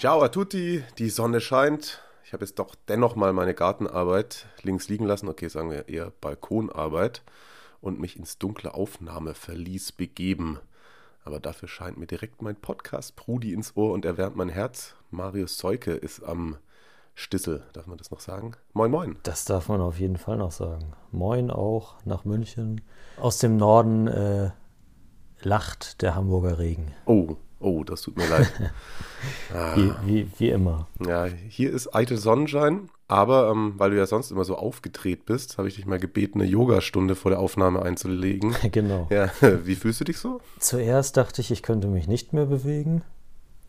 Ciao a tutti, die Sonne scheint. Ich habe jetzt doch dennoch mal meine Gartenarbeit links liegen lassen. Okay, sagen wir eher Balkonarbeit und mich ins dunkle Aufnahmeverlies begeben. Aber dafür scheint mir direkt mein Podcast Prudi ins Ohr und erwärmt mein Herz. Marius Seuke ist am Stissel, darf man das noch sagen? Moin, moin. Das darf man auf jeden Fall noch sagen. Moin auch nach München. Aus dem Norden äh, lacht der Hamburger Regen. Oh, oh, das tut mir leid. ah. wie, wie, wie, immer. Ja, hier ist eitel Sonnenschein, aber ähm, weil du ja sonst immer so aufgedreht bist, habe ich dich mal gebeten, eine Yogastunde vor der Aufnahme einzulegen. genau. Ja, wie fühlst du dich so? Zuerst dachte ich, ich könnte mich nicht mehr bewegen.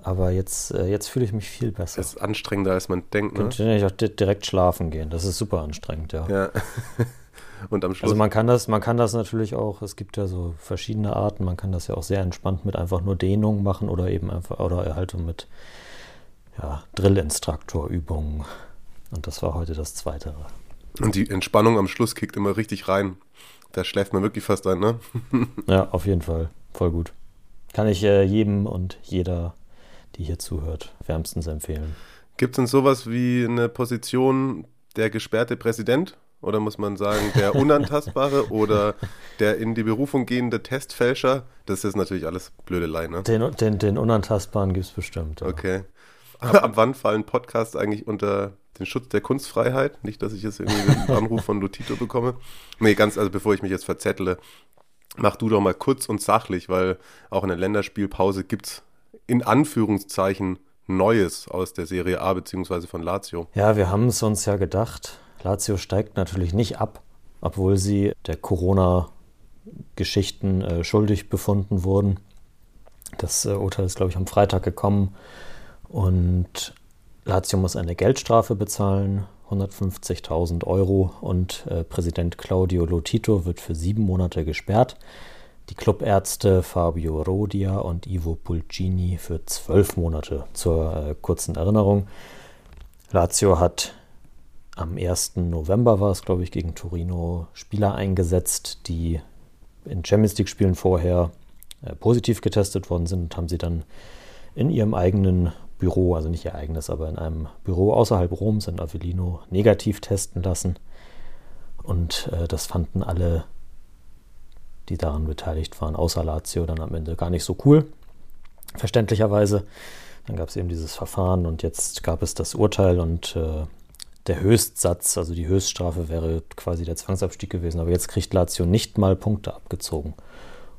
Aber jetzt, äh, jetzt fühle ich mich viel besser. Das ist anstrengender, als man denkt. Ne? Könnte ich auch direkt schlafen gehen. Das ist super anstrengend, ja. Ja. Und am Schluss. Also man kann das, man kann das natürlich auch, es gibt ja so verschiedene Arten, man kann das ja auch sehr entspannt mit einfach nur Dehnung machen oder eben einfach, oder halt mit ja, Drillinstruktorübungen. Und das war heute das Zweite. Und die Entspannung am Schluss kickt immer richtig rein. Da schläft man wirklich fast ein, ne? ja, auf jeden Fall. Voll gut. Kann ich äh, jedem und jeder die hier zuhört, wärmstens empfehlen. Gibt es denn sowas wie eine Position der gesperrte Präsident? Oder muss man sagen, der Unantastbare oder der in die Berufung gehende Testfälscher? Das ist natürlich alles Blödelei, ne? Den, den, den Unantastbaren gibt es bestimmt. Ja. Okay. Ab wann fallen Podcasts eigentlich unter den Schutz der Kunstfreiheit? Nicht, dass ich jetzt irgendwie einen Anruf von Lotito bekomme. Nee, ganz, also bevor ich mich jetzt verzettle, mach du doch mal kurz und sachlich, weil auch in der Länderspielpause gibt es in Anführungszeichen Neues aus der Serie A bzw. von Lazio. Ja, wir haben es uns ja gedacht. Lazio steigt natürlich nicht ab, obwohl sie der Corona-Geschichten äh, schuldig befunden wurden. Das äh, Urteil ist, glaube ich, am Freitag gekommen. Und Lazio muss eine Geldstrafe bezahlen, 150.000 Euro. Und äh, Präsident Claudio Lotito wird für sieben Monate gesperrt die Clubärzte Fabio Rodia und Ivo Pulcini für zwölf Monate. Zur äh, kurzen Erinnerung, Lazio hat am 1. November war es, glaube ich, gegen Torino Spieler eingesetzt, die in Champions League-Spielen vorher äh, positiv getestet worden sind und haben sie dann in ihrem eigenen Büro, also nicht ihr eigenes, aber in einem Büro außerhalb Roms in Avellino negativ testen lassen. Und äh, das fanden alle die daran beteiligt waren, außer Lazio, dann am Ende gar nicht so cool, verständlicherweise. Dann gab es eben dieses Verfahren und jetzt gab es das Urteil und äh, der Höchstsatz, also die Höchststrafe wäre quasi der Zwangsabstieg gewesen. Aber jetzt kriegt Lazio nicht mal Punkte abgezogen.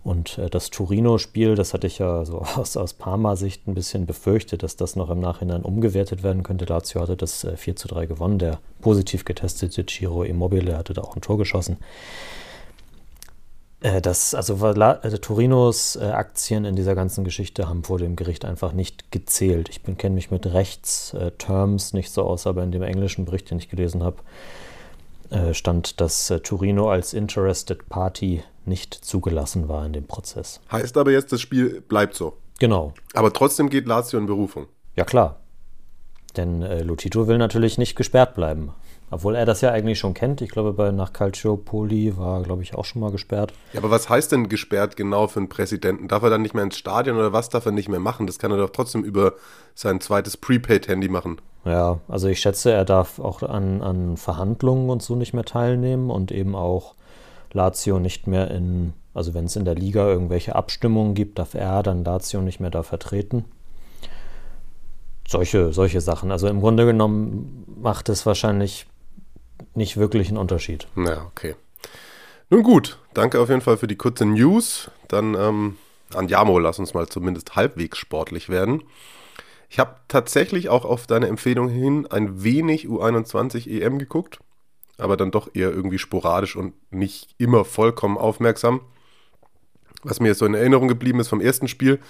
Und äh, das Torino-Spiel, das hatte ich ja so aus, aus Parma-Sicht ein bisschen befürchtet, dass das noch im Nachhinein umgewertet werden könnte. Lazio hatte das äh, 4 zu 3 gewonnen. Der positiv getestete Ciro Immobile hatte da auch ein Tor geschossen. Äh, das, also also Torinos äh, Aktien in dieser ganzen Geschichte haben vor dem Gericht einfach nicht gezählt. Ich kenne mich mit Rechtsterms nicht so aus, aber in dem englischen Bericht, den ich gelesen habe, äh, stand, dass äh, Torino als Interested Party nicht zugelassen war in dem Prozess. Heißt aber jetzt, das Spiel bleibt so. Genau. Aber trotzdem geht Lazio in Berufung. Ja klar. Denn äh, Lotito will natürlich nicht gesperrt bleiben. Obwohl er das ja eigentlich schon kennt. Ich glaube, bei nach Calciopoli war, glaube ich, auch schon mal gesperrt. Ja, aber was heißt denn gesperrt genau für einen Präsidenten? Darf er dann nicht mehr ins Stadion oder was darf er nicht mehr machen? Das kann er doch trotzdem über sein zweites Prepaid-Handy machen. Ja, also ich schätze, er darf auch an, an Verhandlungen und so nicht mehr teilnehmen und eben auch Lazio nicht mehr in, also wenn es in der Liga irgendwelche Abstimmungen gibt, darf er dann Lazio nicht mehr da vertreten solche, solche Sachen. Also im Grunde genommen macht es wahrscheinlich nicht wirklich einen Unterschied. Ja, okay. Nun gut, danke auf jeden Fall für die kurze News. Dann, ähm, Andiamo, lass uns mal zumindest halbwegs sportlich werden. Ich habe tatsächlich auch auf deine Empfehlung hin ein wenig U21 EM geguckt, aber dann doch eher irgendwie sporadisch und nicht immer vollkommen aufmerksam. Was mir so in Erinnerung geblieben ist vom ersten Spiel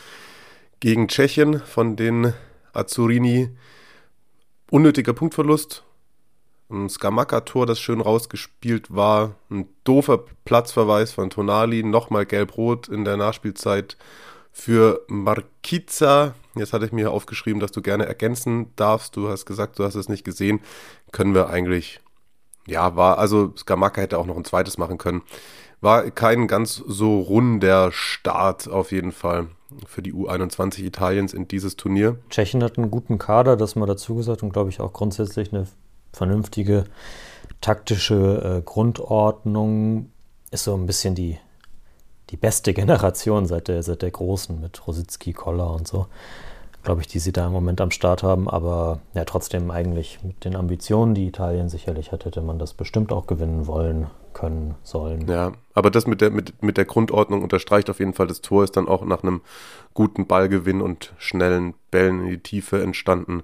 gegen Tschechien von den Azzurini unnötiger Punktverlust. Ein Skamaka-Tor, das schön rausgespielt war. Ein doofer Platzverweis von Tonali. Nochmal gelb-rot in der Nachspielzeit für Marquiza. Jetzt hatte ich mir aufgeschrieben, dass du gerne ergänzen darfst. Du hast gesagt, du hast es nicht gesehen. Können wir eigentlich, ja, war, also Skamaka hätte auch noch ein zweites machen können. War kein ganz so runder Start auf jeden Fall für die U21 Italiens in dieses Turnier. Tschechien hat einen guten Kader, das mal dazu gesagt, und glaube ich auch grundsätzlich eine vernünftige taktische äh, Grundordnung. Ist so ein bisschen die, die beste Generation seit der, seit der Großen mit Rositzky, Koller und so. Glaube ich, die sie da im Moment am Start haben. Aber ja, trotzdem eigentlich mit den Ambitionen, die Italien sicherlich hat, hätte man das bestimmt auch gewinnen wollen können sollen. Ja, aber das mit der, mit, mit der Grundordnung unterstreicht auf jeden Fall, das Tor ist dann auch nach einem guten Ballgewinn und schnellen Bällen in die Tiefe entstanden.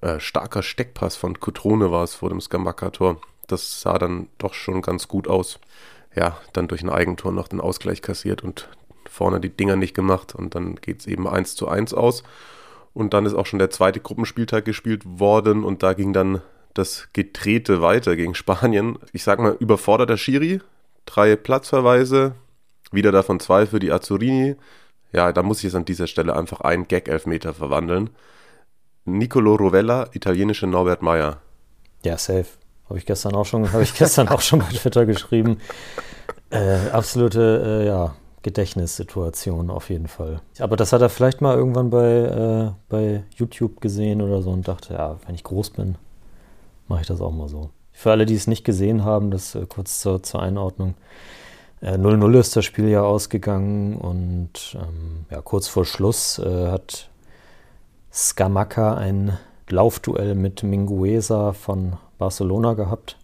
Äh, starker Steckpass von Cotrone war es vor dem Skamaka-Tor. Das sah dann doch schon ganz gut aus. Ja, dann durch ein Eigentor noch den Ausgleich kassiert und vorne die Dinger nicht gemacht und dann geht es eben 1 zu 1 aus. Und dann ist auch schon der zweite Gruppenspieltag gespielt worden und da ging dann das Getrete weiter gegen Spanien. Ich sag mal, überforderter Schiri, drei Platzverweise, wieder davon zwei für die Azzurini. Ja, da muss ich jetzt an dieser Stelle einfach einen Gag-Elfmeter verwandeln. Nicolo Rovella, italienische Norbert Meyer. Ja, safe. Habe ich gestern auch schon, habe ich gestern auch schon bei Twitter geschrieben. Äh, absolute, äh, ja, Gedächtnissituation auf jeden Fall. Aber das hat er vielleicht mal irgendwann bei, äh, bei YouTube gesehen oder so und dachte, ja, wenn ich groß bin, mache ich das auch mal so. Für alle, die es nicht gesehen haben, das äh, kurz zur, zur Einordnung. 0-0 äh, ist das Spiel ja ausgegangen und ähm, ja, kurz vor Schluss äh, hat Skamaka ein Laufduell mit Mingueza von Barcelona gehabt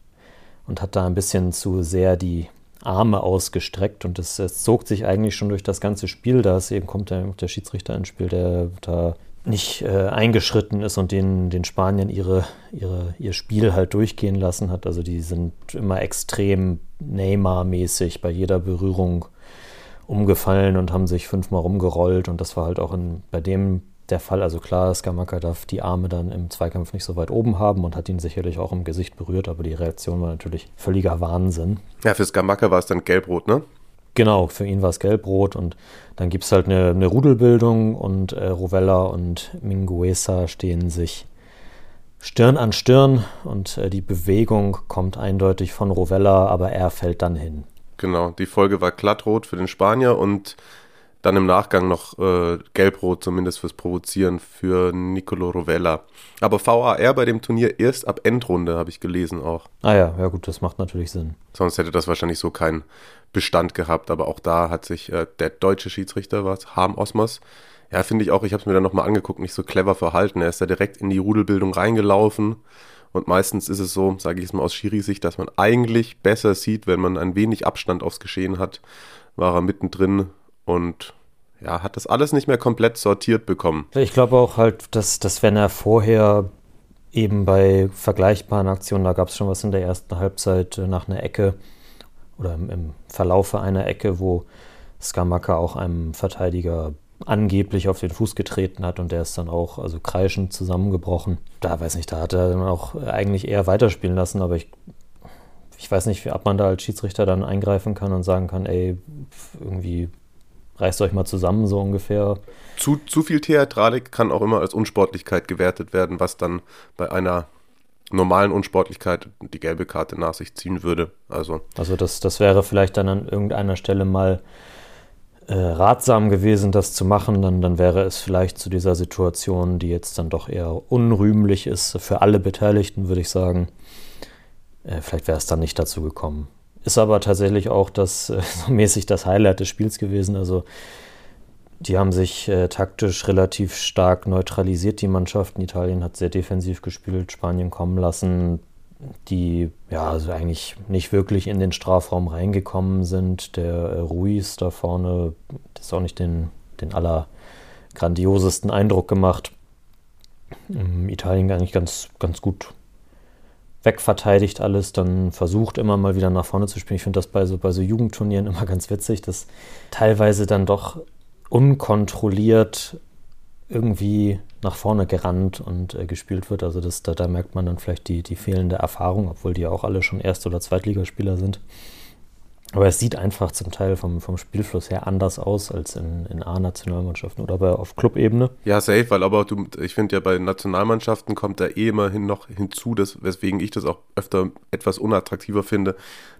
und hat da ein bisschen zu sehr die Arme ausgestreckt und es, zog sich eigentlich schon durch das ganze Spiel. Da ist eben kommt der, der Schiedsrichter ins Spiel, der da nicht äh, eingeschritten ist und den, den Spaniern ihre, ihre, ihr Spiel halt durchgehen lassen hat. Also die sind immer extrem Neymar-mäßig bei jeder Berührung umgefallen und haben sich fünfmal rumgerollt und das war halt auch in, bei dem der Fall. Also klar, Skamaka darf die Arme dann im Zweikampf nicht so weit oben haben und hat ihn sicherlich auch im Gesicht berührt, aber die Reaktion war natürlich völliger Wahnsinn. Ja, für Skamaka war es dann gelbrot, ne? Genau, für ihn war es gelbrot und dann gibt es halt eine, eine, Rudelbildung und äh, Rovella und Minguesa stehen sich Stirn an Stirn und äh, die Bewegung kommt eindeutig von Rovella, aber er fällt dann hin. Genau, die Folge war glattrot für den Spanier und dann im Nachgang noch äh, gelbrot, zumindest fürs Provozieren für Nicolo Rovella. Aber VAR bei dem Turnier erst ab Endrunde, habe ich gelesen auch. Ah ja, ja gut, das macht natürlich Sinn. Sonst hätte das wahrscheinlich so keinen Bestand gehabt. Aber auch da hat sich äh, der deutsche Schiedsrichter, was, Harm Osmos, ja, finde ich auch, ich habe es mir dann nochmal angeguckt, nicht so clever verhalten. Er ist da direkt in die Rudelbildung reingelaufen. Und meistens ist es so, sage ich es mal aus Schiri-Sicht, dass man eigentlich besser sieht, wenn man ein wenig Abstand aufs Geschehen hat. War er mittendrin und ja, hat das alles nicht mehr komplett sortiert bekommen. Ich glaube auch halt, dass, dass wenn er vorher eben bei vergleichbaren Aktionen, da gab es schon was in der ersten Halbzeit äh, nach einer Ecke oder im, im Verlaufe einer Ecke, wo Skamaka auch einem Verteidiger angeblich auf den Fuß getreten hat und der ist dann auch also kreischend zusammengebrochen. Da weiß nicht, da hat er dann auch eigentlich eher weiterspielen lassen, aber ich, ich weiß nicht, ob man da als Schiedsrichter dann eingreifen kann und sagen kann, ey, irgendwie reißt euch mal zusammen, so ungefähr. Zu, zu viel Theatralik kann auch immer als Unsportlichkeit gewertet werden, was dann bei einer normalen Unsportlichkeit die gelbe Karte nach sich ziehen würde. Also, also das, das wäre vielleicht dann an irgendeiner Stelle mal äh, ratsam gewesen, das zu machen. Dann, dann wäre es vielleicht zu dieser Situation, die jetzt dann doch eher unrühmlich ist für alle Beteiligten, würde ich sagen. Äh, vielleicht wäre es dann nicht dazu gekommen. Ist aber tatsächlich auch das äh, so mäßig das Highlight des Spiels gewesen. Also die haben sich äh, taktisch relativ stark neutralisiert, die Mannschaften. Italien hat sehr defensiv gespielt, Spanien kommen lassen, die ja also eigentlich nicht wirklich in den Strafraum reingekommen sind. Der äh, Ruiz da vorne, das ist auch nicht den, den allergrandiosesten Eindruck gemacht. Ähm, Italien eigentlich ganz, ganz gut wegverteidigt alles, dann versucht immer mal wieder nach vorne zu spielen. Ich finde das bei so, bei so Jugendturnieren immer ganz witzig, dass teilweise dann doch unkontrolliert irgendwie nach vorne gerannt und äh, gespielt wird. Also das, da, da, merkt man dann vielleicht die, die fehlende Erfahrung, obwohl die ja auch alle schon Erst- oder Zweitligaspieler sind. Aber es sieht einfach zum Teil vom, vom Spielfluss her anders aus als in, in A-Nationalmannschaften oder bei, auf Clubebene. Ja, safe, weil aber du, ich finde ja bei Nationalmannschaften kommt da eh immerhin noch hinzu, dass, weswegen ich das auch öfter etwas unattraktiver finde,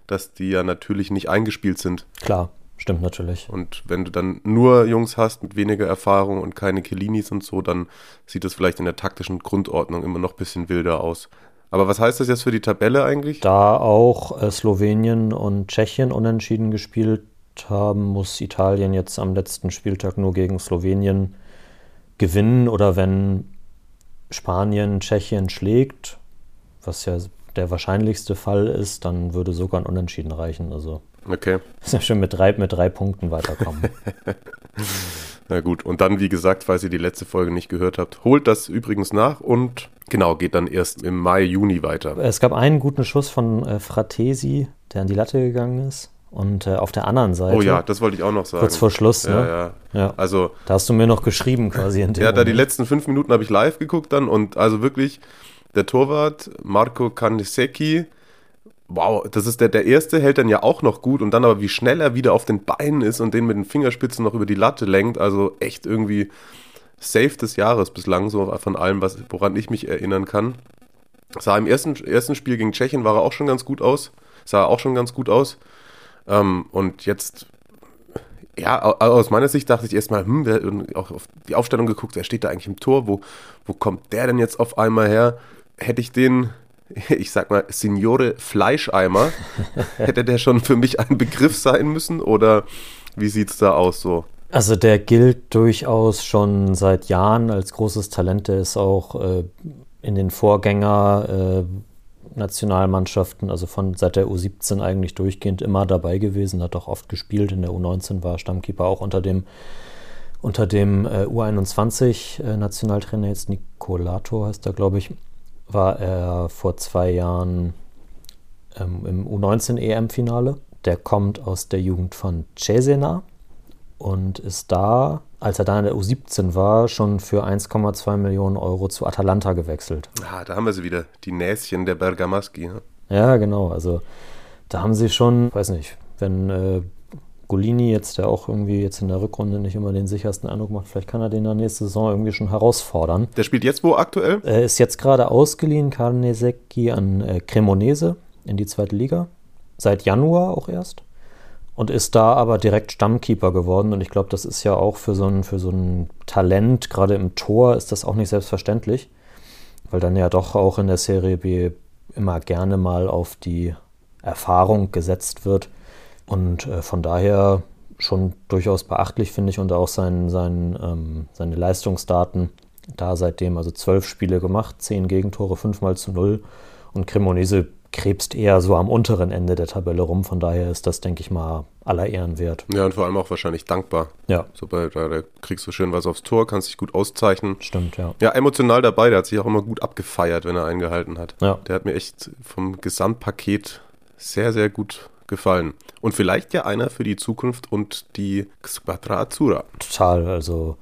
dass die ja natürlich nicht eingespielt sind. Klar, stimmt natürlich. Und wenn du dann nur Jungs hast mit weniger Erfahrung und keine Kellinis und so, dann sieht das vielleicht in der taktischen Grundordnung immer noch ein bisschen wilder aus. Aber was heißt das jetzt für die Tabelle eigentlich? Da auch äh, Slowenien und Tschechien unentschieden gespielt haben, muss Italien jetzt am letzten Spieltag nur gegen Slowenien gewinnen oder wenn Spanien Tschechien schlägt, was ja der wahrscheinlichste Fall ist, dann würde sogar ein Unentschieden reichen. Also okay. ist ja schon mit drei, mit drei Punkten weiterkommen. Na gut, und dann, wie gesagt, falls ihr die letzte Folge nicht gehört habt, holt das übrigens nach und genau, geht dann erst im Mai, Juni weiter. Es gab einen guten Schuss von äh, Fratesi, der an die Latte gegangen ist. Und äh, auf der anderen Seite. Oh ja, das wollte ich auch noch sagen. Kurz vor Schluss, ja, ne? Ja, ja. Also. Da hast du mir noch geschrieben quasi in dem Ja, da die letzten fünf Minuten habe ich live geguckt dann und also wirklich der Torwart Marco Canisecchi wow, das ist der, der erste, hält dann ja auch noch gut und dann aber wie schnell er wieder auf den Beinen ist und den mit den Fingerspitzen noch über die Latte lenkt, also echt irgendwie Safe des Jahres bislang, so von allem, was, woran ich mich erinnern kann. Sah im ersten, ersten Spiel gegen Tschechien war er auch schon ganz gut aus, sah auch schon ganz gut aus. Ähm, und jetzt, ja, aus meiner Sicht dachte ich erstmal, hm, wer, auch auf die Aufstellung geguckt, wer steht da eigentlich im Tor, wo, wo kommt der denn jetzt auf einmal her? Hätte ich den ich sag mal, Signore Fleischeimer, hätte der schon für mich ein Begriff sein müssen oder wie sieht es da aus so? Also der gilt durchaus schon seit Jahren als großes Talent. Der ist auch äh, in den Vorgänger äh, Nationalmannschaften, also von seit der U17 eigentlich durchgehend immer dabei gewesen, hat auch oft gespielt. In der U19 war Stammkeeper auch unter dem unter dem äh, U21 äh, Nationaltrainer jetzt Nicolato heißt er, glaube ich war er vor zwei Jahren ähm, im U19-EM-Finale. Der kommt aus der Jugend von Cesena und ist da, als er da in der U17 war, schon für 1,2 Millionen Euro zu Atalanta gewechselt. Ah, da haben wir sie wieder, die Näschen der Bergamaschi. Ne? Ja, genau. Also da haben sie schon, weiß nicht, wenn äh, Golini jetzt, der auch irgendwie jetzt in der Rückrunde nicht immer den sichersten Eindruck macht, vielleicht kann er den in der nächsten Saison irgendwie schon herausfordern. Der spielt jetzt wo aktuell? Er ist jetzt gerade ausgeliehen, Karnesecki an äh, Cremonese in die zweite Liga. Seit Januar auch erst. Und ist da aber direkt Stammkeeper geworden. Und ich glaube, das ist ja auch für so, ein, für so ein Talent, gerade im Tor, ist das auch nicht selbstverständlich. Weil dann ja doch auch in der Serie B immer gerne mal auf die Erfahrung gesetzt wird. Und äh, von daher schon durchaus beachtlich, finde ich, und auch sein, sein, ähm, seine Leistungsdaten da seitdem, also zwölf Spiele gemacht, zehn Gegentore, fünfmal zu null. Und Cremonese krebst eher so am unteren Ende der Tabelle rum. Von daher ist das, denke ich mal, aller Ehren wert. Ja, und vor allem auch wahrscheinlich dankbar. Ja. So bei, da, da kriegst du schön was aufs Tor, kannst dich gut auszeichnen. Stimmt, ja. Ja, emotional dabei. Der hat sich auch immer gut abgefeiert, wenn er eingehalten hat. Ja. Der hat mir echt vom Gesamtpaket sehr, sehr gut gefallen. Und vielleicht ja einer für die Zukunft und die Squadra Azzurra. Total. Also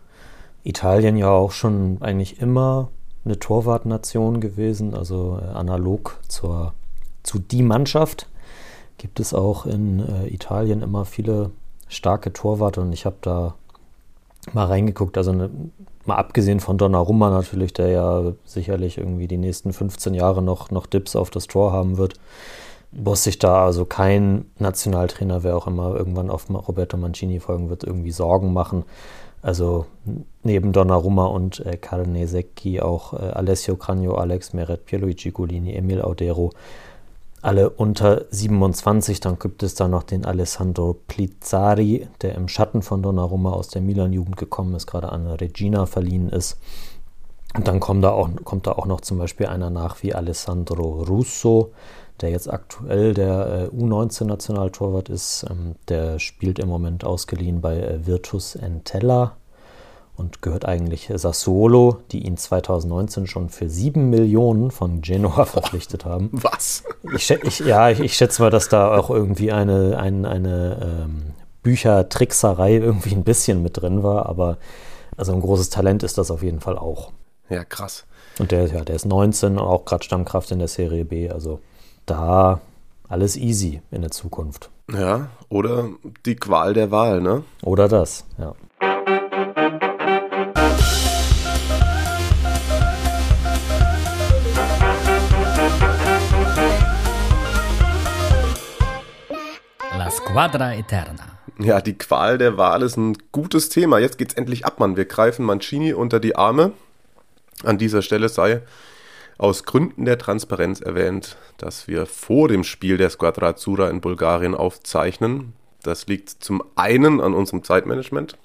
Italien ja auch schon eigentlich immer eine Torwartnation gewesen, also äh, analog zur, zu die Mannschaft gibt es auch in äh, Italien immer viele starke Torwarte und ich habe da mal reingeguckt, also ne, mal abgesehen von Donnarumma natürlich, der ja sicherlich irgendwie die nächsten 15 Jahre noch, noch Dips auf das Tor haben wird, muss sich da also kein Nationaltrainer, wer auch immer irgendwann auf Roberto Mancini folgen wird, irgendwie Sorgen machen. Also neben Donnarumma und äh, Carnesecchi auch äh, Alessio Cranio, Alex Meret, Pierluigi Golini, Emil Audero, alle unter 27. Dann gibt es da noch den Alessandro Plizzari, der im Schatten von Donnarumma aus der Milan-Jugend gekommen ist, gerade an Regina verliehen ist. Und dann kommt da, auch, kommt da auch noch zum Beispiel einer nach wie Alessandro Russo, der jetzt aktuell der äh, U19-Nationaltorwart ist. Ähm, der spielt im Moment ausgeliehen bei äh, Virtus Entella und gehört eigentlich Sassuolo, die ihn 2019 schon für 7 Millionen von Genoa verpflichtet haben. Was? Ich, ich, ja, ich, ich, schätze mal, dass da auch irgendwie eine, ein, eine ähm, Büchertrickserei irgendwie ein bisschen mit drin war, aber also ein großes Talent ist das auf jeden Fall auch. Ja, krass. Und der, ja, der ist 19, auch gerade Stammkraft in der Serie B. Also da alles easy in der Zukunft. Ja, oder die Qual der Wahl, ne? Oder das, ja. La Squadra Eterna. Ja, die Qual der Wahl ist ein gutes Thema. Jetzt geht's endlich ab, Mann. Wir greifen Mancini unter die Arme. An dieser Stelle sei aus Gründen der Transparenz erwähnt, dass wir vor dem Spiel der Squadra Azzurra in Bulgarien aufzeichnen. Das liegt zum einen an unserem Zeitmanagement,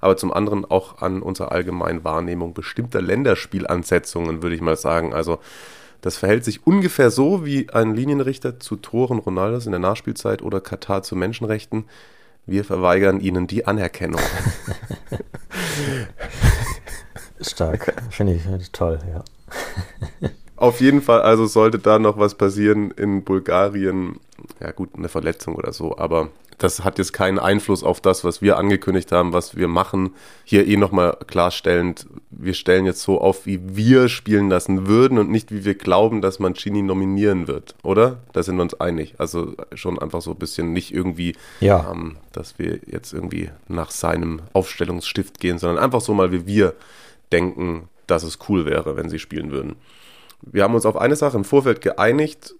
aber zum anderen auch an unserer allgemeinen Wahrnehmung bestimmter Länderspielansetzungen, würde ich mal sagen. Also das verhält sich ungefähr so wie ein Linienrichter zu Toren Ronaldos in der Nachspielzeit oder Katar zu Menschenrechten. Wir verweigern ihnen die Anerkennung. Stark. Finde ich, toll, ja. Auf jeden Fall, also sollte da noch was passieren in Bulgarien, ja gut, eine Verletzung oder so, aber das hat jetzt keinen Einfluss auf das, was wir angekündigt haben, was wir machen. Hier eh nochmal klarstellend, wir stellen jetzt so auf, wie wir spielen lassen würden und nicht, wie wir glauben, dass man Chini nominieren wird, oder? Da sind wir uns einig. Also schon einfach so ein bisschen nicht irgendwie, Ja. ähm, dass wir jetzt irgendwie nach seinem Aufstellungsstift gehen, sondern einfach so mal, wie wir denken, dass es cool wäre, wenn sie spielen würden. Wir haben uns auf eine Sache im Vorfeld geeinigt.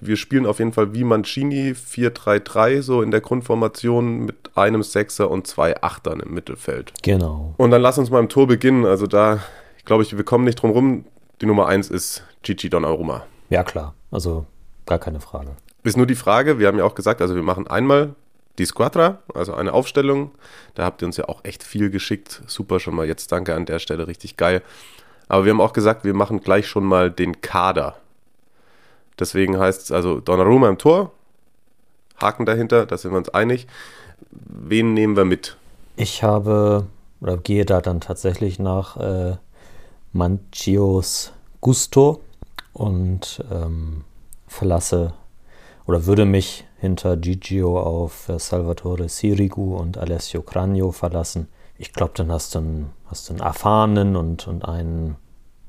Wir spielen auf jeden Fall wie Mancini 4-3-3, so in der Grundformation mit einem Sechser und zwei Achtern im Mittelfeld. Genau. Und dann lass uns mal im Tor beginnen. Also da, glaube ich, wir kommen nicht drum rum. Die Nummer eins ist Gigi Donnarumma. Ja, klar. Also gar keine Frage. Ist nur die Frage, wir haben ja auch gesagt, also wir machen einmal die Squadra, also eine Aufstellung. Da habt ihr uns ja auch echt viel geschickt. Super schon mal jetzt, danke an der Stelle, richtig geil. Aber wir haben auch gesagt, wir machen gleich schon mal den Kader. Deswegen heißt es also Donnarumma im Tor, Haken dahinter, da sind wir uns einig. Wen nehmen wir mit? Ich habe oder gehe da dann tatsächlich nach äh, Mancios Gusto und ähm, verlasse oder würde mich hinter Gigio auf äh, Salvatore Sirigu und Alessio Cragno verlassen. Ich glaube, dann hast du einen, hast einen erfahrenen und, und einen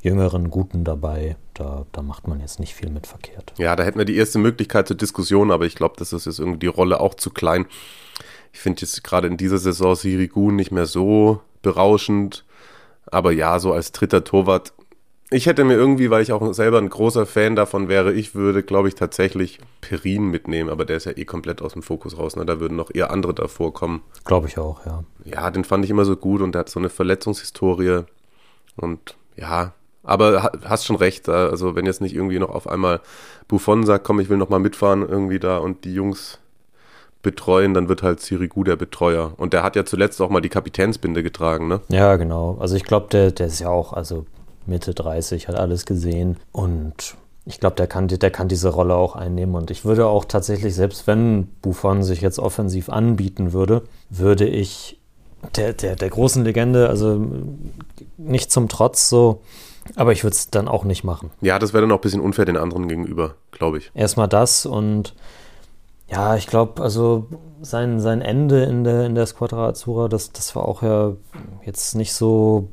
jüngeren Guten dabei. Da, da macht man jetzt nicht viel mit verkehrt. Ja, da hätten wir die erste Möglichkeit zur Diskussion, aber ich glaube, das ist jetzt irgendwie die Rolle auch zu klein. Ich finde jetzt gerade in dieser Saison Sirigu nicht mehr so berauschend. Aber ja, so als dritter Torwart. Ich hätte mir irgendwie, weil ich auch selber ein großer Fan davon wäre, ich würde, glaube ich, tatsächlich Perin mitnehmen, aber der ist ja eh komplett aus dem Fokus raus. Ne? Da würden noch eher andere davor kommen. Glaube ich auch, ja. Ja, den fand ich immer so gut und der hat so eine Verletzungshistorie. Und ja, aber ha- hast schon recht. Also, wenn jetzt nicht irgendwie noch auf einmal Buffon sagt, komm, ich will noch mal mitfahren irgendwie da und die Jungs betreuen, dann wird halt Sirigu der Betreuer. Und der hat ja zuletzt auch mal die Kapitänsbinde getragen, ne? Ja, genau. Also ich glaube, der, der ist ja auch, also Mitte 30, hat alles gesehen. Und ich glaube, der kann, der kann diese Rolle auch einnehmen. Und ich würde auch tatsächlich, selbst wenn Buffon sich jetzt offensiv anbieten würde, würde ich der, der, der großen Legende, also nicht zum Trotz so, aber ich würde es dann auch nicht machen. Ja, das wäre dann auch ein bisschen unfair den anderen gegenüber, glaube ich. Erstmal das und ja, ich glaube, also sein, sein Ende in der, in der Squadra Azzurra, das, das war auch ja jetzt nicht so,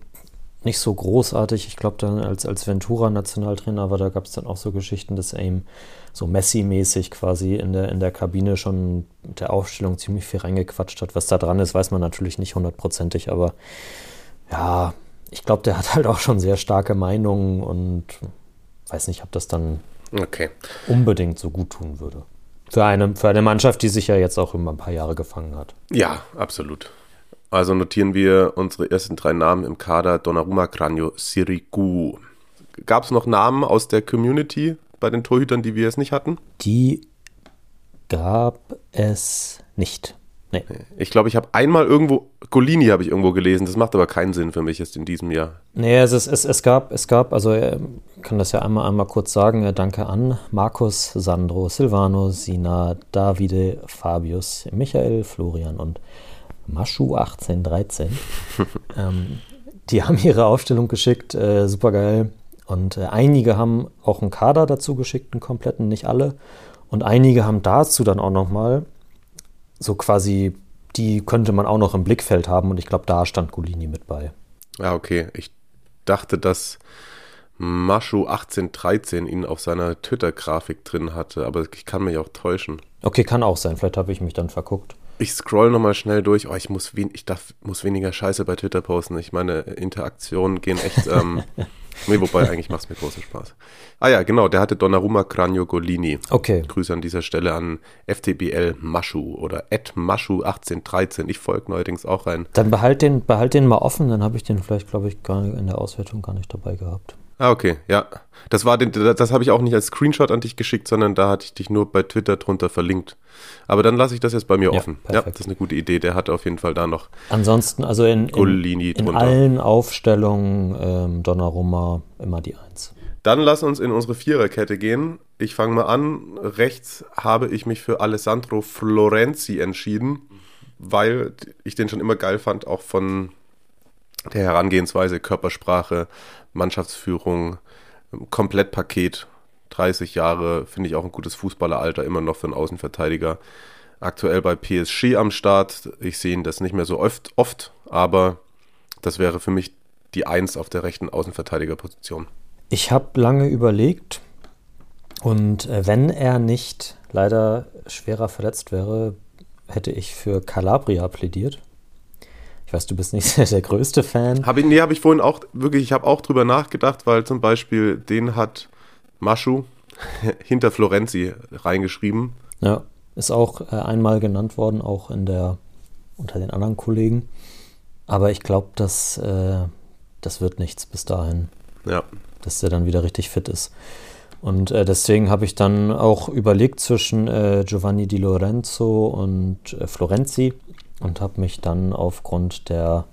nicht so großartig. Ich glaube, dann als, als Ventura Nationaltrainer war, da gab es dann auch so Geschichten, dass er ihm so Messi-mäßig quasi in der, in der Kabine schon mit der Aufstellung ziemlich viel reingequatscht hat. Was da dran ist, weiß man natürlich nicht hundertprozentig, aber ja, ich glaube, der hat halt auch schon sehr starke Meinungen und weiß nicht, ob das dann Okay. unbedingt so gut tun würde. Für eine, für eine Mannschaft, die sich ja jetzt auch immer ein paar Jahre gefangen hat. Ja, absolut. Also notieren wir unsere ersten drei Namen im Kader: Donnarumma, Cranio, Sirigu. Gab es noch Namen aus der Community bei den Torhütern, die wir jetzt nicht hatten? Die gab es nicht. Nee. Ich glaube, ich habe einmal irgendwo, Golini habe ich irgendwo gelesen, das macht aber keinen Sinn für mich jetzt in diesem Jahr. Nee, es, ist, es, es gab, es gab, also äh, ich kann das ja einmal, einmal kurz sagen, äh, danke an Markus, Sandro, Silvano, Sina, Davide, Fabius, Michael, Florian und Maschu 1813. ähm, die haben ihre Aufstellung geschickt, äh, super geil. Und äh, einige haben auch einen Kader dazu geschickt, einen kompletten, nicht alle. Und einige haben dazu dann auch nochmal so quasi, die könnte man auch noch im Blickfeld haben. Und ich glaube, da stand Golini mit bei. Ja, okay. Ich dachte, dass Maschu 1813 ihn auf seiner Twitter-Grafik drin hatte, aber ich kann mich auch täuschen. Okay, kann auch sein. Vielleicht habe ich mich dann verguckt. Ich scroll nochmal schnell durch. Oh, ich muss, ich darf, muss weniger Scheiße bei Twitter posten. Ich meine, Interaktionen gehen echt. Ähm, nee, wobei, eigentlich macht es mir großen Spaß. Ah ja, genau, der hatte Donnarumma Cranio Golini. Okay. Grüße an dieser Stelle an FTBL Maschu oder Ed Maschu 1813. Ich folge neuerdings auch rein. Dann behalt den, behalt den mal offen, dann habe ich den vielleicht, glaube ich, gar in der Auswertung gar nicht dabei gehabt. Ah, okay, ja. Das war den, das habe ich auch nicht als Screenshot an dich geschickt, sondern da hatte ich dich nur bei Twitter drunter verlinkt. Aber dann lasse ich das jetzt bei mir Ja, offen. perfekt. Ja, das ist eine gute Idee. Der hat auf jeden Fall da noch Ansonsten, also in, in, in allen Aufstellungen ähm, Donnarumma immer die Eins. Dann lass uns in unsere Viererkette gehen. Ich fange mal an. Rechts habe ich mich für Alessandro Florenzi entschieden, weil ich den schon immer geil fand, auch von der Herangehensweise, Körpersprache, Mannschaftsführung, Komplettpaket. 30 Jahre finde ich auch ein gutes Fußballeralter, immer noch für einen Außenverteidiger. Aktuell bei PSG am Start. Ich sehe ihn das nicht mehr so oft, oft aber das wäre für mich die Eins auf der rechten Außenverteidigerposition. Ich habe lange überlegt und äh, wenn er nicht leider schwerer verletzt wäre, hätte ich für Calabria plädiert. Ich weiß, du bist nicht der, größte Fan. Habe ich, nee, habe ich vorhin auch, wirklich, ich habe auch drüber nachgedacht, weil zum Beispiel den hat Maschu hinter Florenzi reingeschrieben. Ja, ist auch äh, einmal genannt worden, auch in der unter den anderen Kollegen. Aber ich glaube, dass äh, das wird nichts bis dahin, Ja, dass der dann wieder richtig fit ist. Und äh, deswegen habe ich dann auch überlegt zwischen äh, Giovanni Di Lorenzo und äh, Florenzi und habe mich dann aufgrund der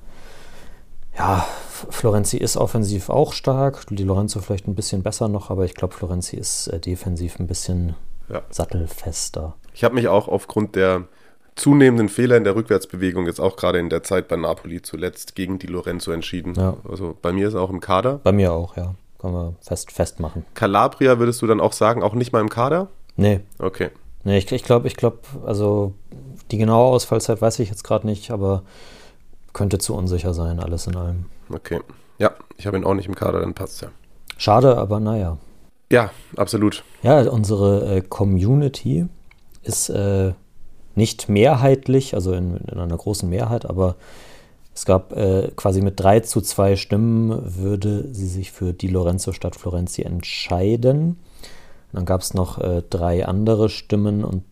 ja, Florenzi ist offensiv auch stark, Di Lorenzo vielleicht ein bisschen besser noch, aber ich glaube, Florenzi ist äh, defensiv ein bisschen Ja. sattelfester. ich habe mich auch aufgrund der zunehmenden Fehler in der Rückwärtsbewegung jetzt auch gerade in der Zeit bei Napoli zuletzt gegen Di Lorenzo entschieden. Ja. Also bei mir ist er auch im Kader. Bei mir auch, ja. Können wir fest festmachen. Calabria würdest du dann auch sagen, auch nicht mal im Kader? Nee, Okay. nee ich, ich glaube, ich glaube, also die genaue Ausfallzeit weiß ich jetzt gerade nicht, aber könnte zu unsicher sein, alles in allem. Okay. Ja, ich habe ihn auch nicht im Kader, dann passt ja. Schade, aber naja. Ja, absolut. Ja, unsere äh, Community ist äh, nicht mehrheitlich, also in, in einer großen Mehrheit, aber es gab äh, quasi mit 3 zu 2 Stimmen würde sie sich für Di Lorenzo statt Florenzi entscheiden. Dann gab es noch äh, drei andere Stimmen und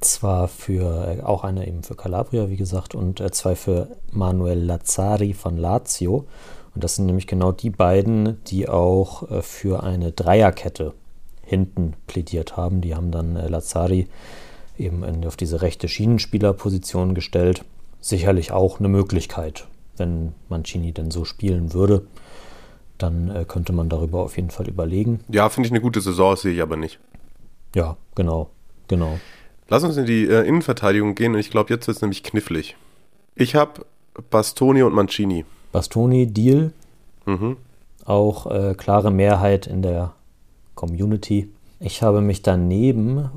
zwar für äh, auch eine eben für Calabria, wie gesagt, und äh, zwei für Manuel Lazzari von Lazio. Und das sind nämlich genau die beiden, die auch äh, für eine Dreierkette hinten plädiert haben. Die haben dann Lazzari eben auf diese rechte Schienenspielerposition gestellt. Sicherlich auch eine Möglichkeit, wenn Mancini denn so spielen würde. Dann könnte man darüber auf jeden Fall überlegen. Ja, finde ich eine gute Saison, sehe ich aber nicht. Ja, genau, genau. Lass uns in die äh, Innenverteidigung gehen und ich glaube, jetzt wird es nämlich knifflig. Ich habe Bastoni und Mancini. Bastoni, Deal, Mhm. auch äh, klare Mehrheit in der Community. Ich habe mich daneben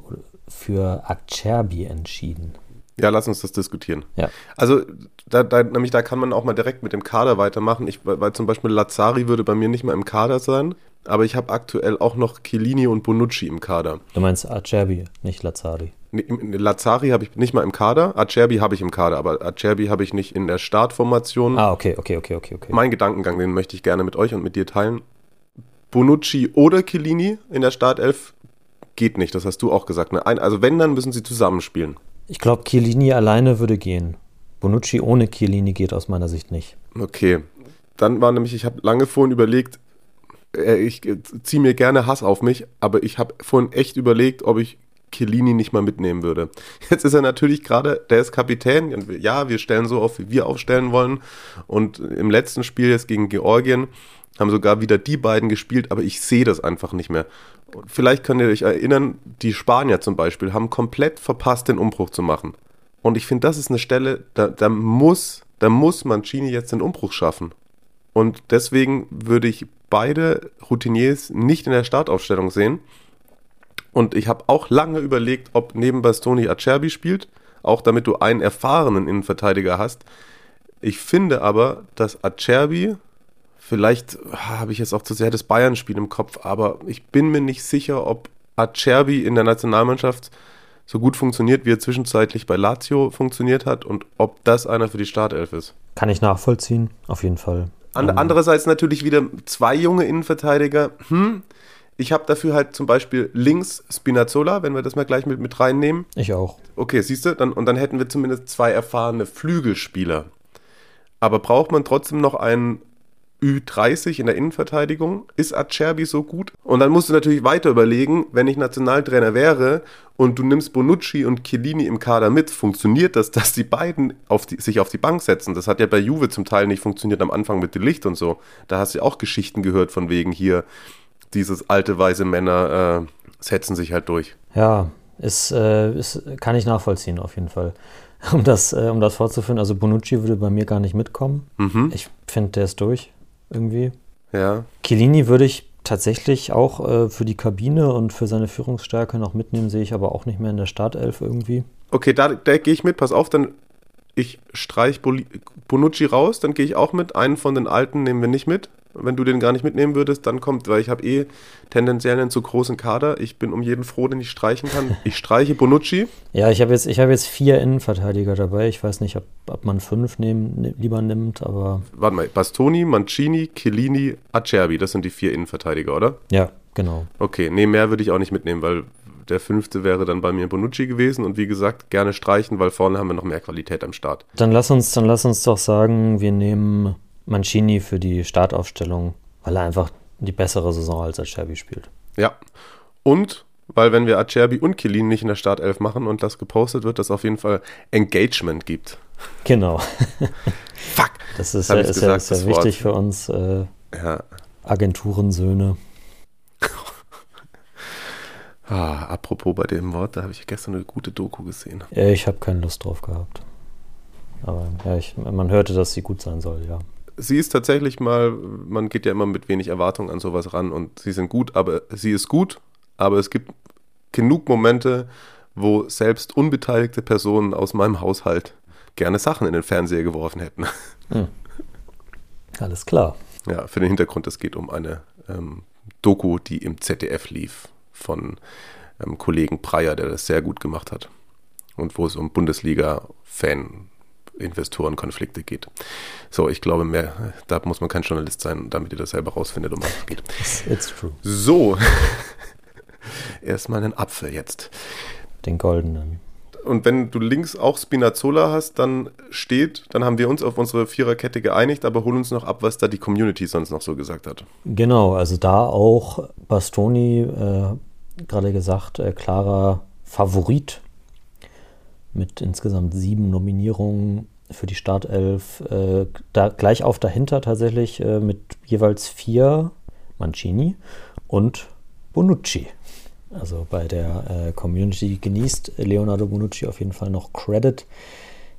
für Acerbi entschieden. Ja, lass uns das diskutieren. Ja, Also, da, da, nämlich da kann man auch mal direkt mit dem Kader weitermachen. Ich, weil zum Beispiel Lazzari würde bei mir nicht mehr im Kader sein, aber ich habe aktuell auch noch Chiellini und Bonucci im Kader. du meinst Acerbi, nicht Lazzari. Lazzari habe ich nicht mal im Kader, Acerbi habe ich im Kader, aber Acerbi habe ich nicht in der Startformation. Ah, okay, okay, okay, okay, okay. Mein Gedankengang, den möchte ich gerne mit euch und mit dir teilen. Bonucci oder Chiellini in der Startelf geht nicht, das hast du auch gesagt. Ne? Ein, also wenn, dann müssen sie zusammenspielen. Ich glaube, Chiellini alleine würde gehen. Bonucci ohne Chiellini geht aus meiner Sicht nicht. Okay. Dann war nämlich, ich habe lange vorhin überlegt, äh, ich ziehe mir gerne Hass auf mich, aber ich habe vorhin echt überlegt, ob ich Chiellini nicht mal mitnehmen würde. Jetzt ist er natürlich gerade, der ist Kapitän. Ja, wir stellen so auf, wie wir aufstellen wollen. Und im letzten Spiel jetzt gegen Georgien haben sogar wieder die beiden gespielt, aber ich sehe das einfach nicht mehr. Und vielleicht könnt ihr euch erinnern, die Spanier zum Beispiel haben komplett verpasst, den Umbruch zu machen. Und ich finde, das ist eine Stelle, da, da muss, da muss Mancini jetzt den Umbruch schaffen. Und deswegen würde ich beide Routiniers nicht in der Startaufstellung sehen. Und ich habe auch lange überlegt, ob neben Bastoni Acerbi spielt, auch damit du einen erfahrenen Innenverteidiger hast. Ich finde aber, dass Acerbi Vielleicht habe ich jetzt auch zu sehr das Bayern-Spiel im Kopf, aber ich bin mir nicht sicher, ob Acerbi in der Nationalmannschaft so gut funktioniert, wie er zwischenzeitlich bei Lazio funktioniert hat und ob das einer für die Startelf ist. Kann ich nachvollziehen, auf jeden Fall. And Ähm, Andererseits natürlich wieder zwei junge Innenverteidiger. Hm, ich habe dafür halt zum Beispiel links Spinazzola, wenn wir das mal gleich mit, mit reinnehmen. Ich auch. Okay, siehst du, dann, und dann hätten wir zumindest zwei erfahrene Flügelspieler. Aber braucht man trotzdem noch einen Ü30 in der Innenverteidigung? Ist Acerbi so gut? Und dann musst du natürlich weiter überlegen, wenn ich Nationaltrainer wäre und du nimmst Bonucci und Chiellini im Kader mit, funktioniert das, dass die beiden auf die, sich auf die Bank setzen? Das hat ja bei Juve zum Teil nicht funktioniert am Anfang mit dem Licht und so. Da hast du auch Geschichten gehört von wegen hier, dieses alte weise Männer äh, setzen sich halt durch. Ja, ist, äh, ist, kann ich nachvollziehen, auf jeden Fall. Um das, äh, um das fortzuführen, also Bonucci würde bei mir gar nicht mitkommen. Ich finde, der ist durch, irgendwie. Ja, Chiellini würde ich tatsächlich auch äh, für die Kabine und für seine Führungsstärke noch mitnehmen, sehe ich aber auch nicht mehr in der Startelf irgendwie. Okay, da, da gehe ich mit, pass auf, dann ich streich Bonucci raus, dann gehe ich auch mit. Einen von den alten nehmen wir nicht mit. Wenn du den gar nicht mitnehmen würdest, dann kommt, weil ich habe eh tendenziell einen zu großen Kader. Ich bin um jeden froh, den ich streichen kann. Ich streiche Bonucci. Ja, ich habe jetzt, ich hab jetzt vier Innenverteidiger dabei. Ich weiß nicht, ob, ob man fünf nehmen, ne, lieber nimmt, aber Warte mal, Bastoni, Mancini, Chiellini, Acerbi, das sind die vier Innenverteidiger, oder? ja, genau. Okay, nee, mehr würde ich auch nicht mitnehmen, weil der fünfte wäre dann bei mir Bonucci gewesen und wie gesagt, gerne streichen, weil vorne haben wir noch mehr Qualität am Start. Dann lass uns, dann lass uns doch sagen, wir nehmen Mancini für die Startaufstellung, weil er einfach die bessere Saison als Acerbi spielt. Ja. Und weil wenn wir Acerbi und Chiellini nicht in der Startelf machen und das gepostet wird, dass auf jeden Fall Engagement gibt. Genau. Fuck. Das ist, ja, ist, ja, gesagt, ist ja das wichtig für uns äh, Ja. Agenturensöhne. Ah, apropos bei dem Wort, da habe ich gestern eine gute Doku gesehen. Äh, Ich habe keine Lust drauf gehabt. Aber ja, ich, man hörte, dass sie gut sein soll, ja. Sie ist tatsächlich mal, man geht ja immer mit wenig Erwartung an sowas ran und sie sind gut, aber sie ist gut, aber es gibt genug Momente, wo selbst unbeteiligte Personen aus meinem Haushalt gerne Sachen in den Fernseher geworfen hätten. Alles klar. Ja, für den Hintergrund, es geht um eine ähm, Doku, die im ZDF lief von ähm, Kollegen Breyer, der das sehr gut gemacht hat. Und wo es um Bundesliga-Fan-Investoren-Konflikte geht. So, ich glaube, mehr, da muss man kein Journalist sein, damit ihr das selber rausfindet, um was es geht. It's true. So, erstmal einen Apfel jetzt. Den goldenen. Und wenn du links auch Spinazzola hast, dann steht, dann haben wir uns auf unsere Viererkette geeinigt, aber hol uns noch ab, was da die Community sonst noch so gesagt hat. Genau, also da auch Bastoni, äh, gerade gesagt, äh, klarer Favorit mit insgesamt sieben Nominierungen für die Startelf. Äh, da gleich auf dahinter tatsächlich äh, mit jeweils vier Mancini und Bonucci. Also bei der äh, Community genießt Leonardo Bonucci auf jeden Fall noch Credit.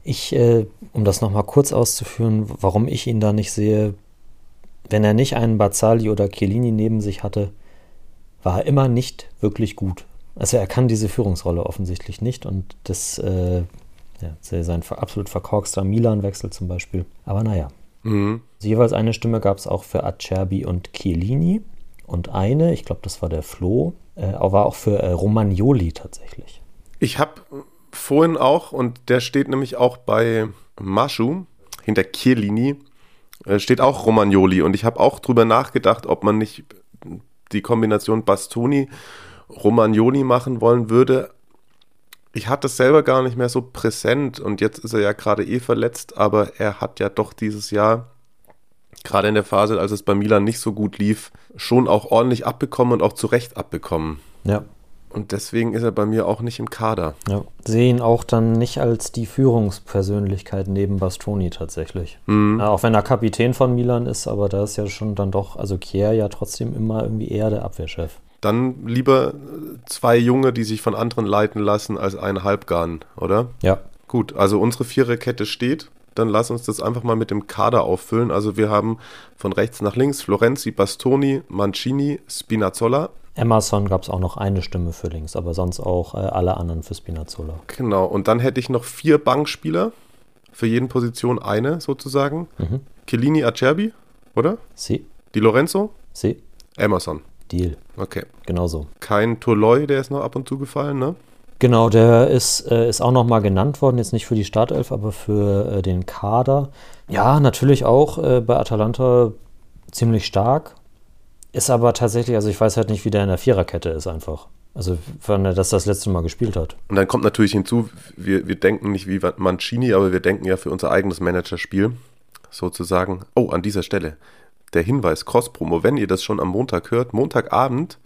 Ich, äh, um das nochmal kurz auszuführen, warum ich ihn da nicht sehe, wenn er nicht einen Bazzali oder Chiellini neben sich hatte, war er immer nicht wirklich gut. Also er kann diese Führungsrolle offensichtlich nicht und das äh, ja, sein absolut verkorkster Milan-Wechsel zum Beispiel. Aber naja. Mhm. Also jeweils eine Stimme gab es auch für Acerbi und Chiellini und eine, ich glaube, das war der Flo, äh, war auch für äh, Romagnoli tatsächlich. Ich habe vorhin auch, und der steht nämlich auch bei Maschu, hinter Chiellini, äh, steht auch Romagnoli. Und ich habe auch drüber nachgedacht, ob man nicht die Kombination Bastoni Romagnoli machen wollen würde. Ich hatte es selber gar nicht mehr so präsent und jetzt ist er ja gerade eh verletzt, aber er hat ja doch dieses Jahr, gerade in der Phase, als es bei Milan nicht so gut lief, schon auch ordentlich abbekommen und auch zu Recht abbekommen. Ja. Und deswegen ist er bei mir auch nicht im Kader. Ja. Sehe ihn auch dann nicht als die Führungspersönlichkeit neben Bastoni tatsächlich. Ja, auch wenn er Kapitän von Milan ist, aber da ist ja schon dann doch, also Kier ja trotzdem immer irgendwie eher der Abwehrchef. Dann lieber zwei Junge, die sich von anderen leiten lassen, als ein Halbgarn, oder? Ja. Gut, also unsere Viererkette steht. Dann lass uns das einfach mal mit dem Kader auffüllen. Also wir haben von rechts nach links Florenzi, Bastoni, Mancini, Spinazzola. Emerson gab es auch noch eine Stimme für links, aber sonst auch äh, alle anderen für Spinazzola. Genau, und dann hätte ich noch vier Bankspieler. Für jeden Position eine sozusagen. Mhm. Chiellini, Acerbi. oder? Sie, Di Lorenzo? sie, Emerson. Deal. Okay. Genau so. Kein Toloi, der ist noch ab und zu gefallen, ne? Genau, der ist, äh, ist auch nochmal genannt worden, jetzt nicht für die Startelf, aber für äh, den Kader. Ja, natürlich auch äh, bei Atalanta ziemlich stark. Ist aber tatsächlich, also ich weiß halt nicht, wie der in der Viererkette ist einfach. Also wann er das das letzte Mal gespielt hat. Und dann kommt natürlich hinzu, wir, wir denken nicht wie Mancini, aber wir denken ja für unser eigenes Managerspiel sozusagen. Oh, an dieser Stelle der Hinweis, Cross-Promo, wenn ihr das schon am Montag hört, Montagabend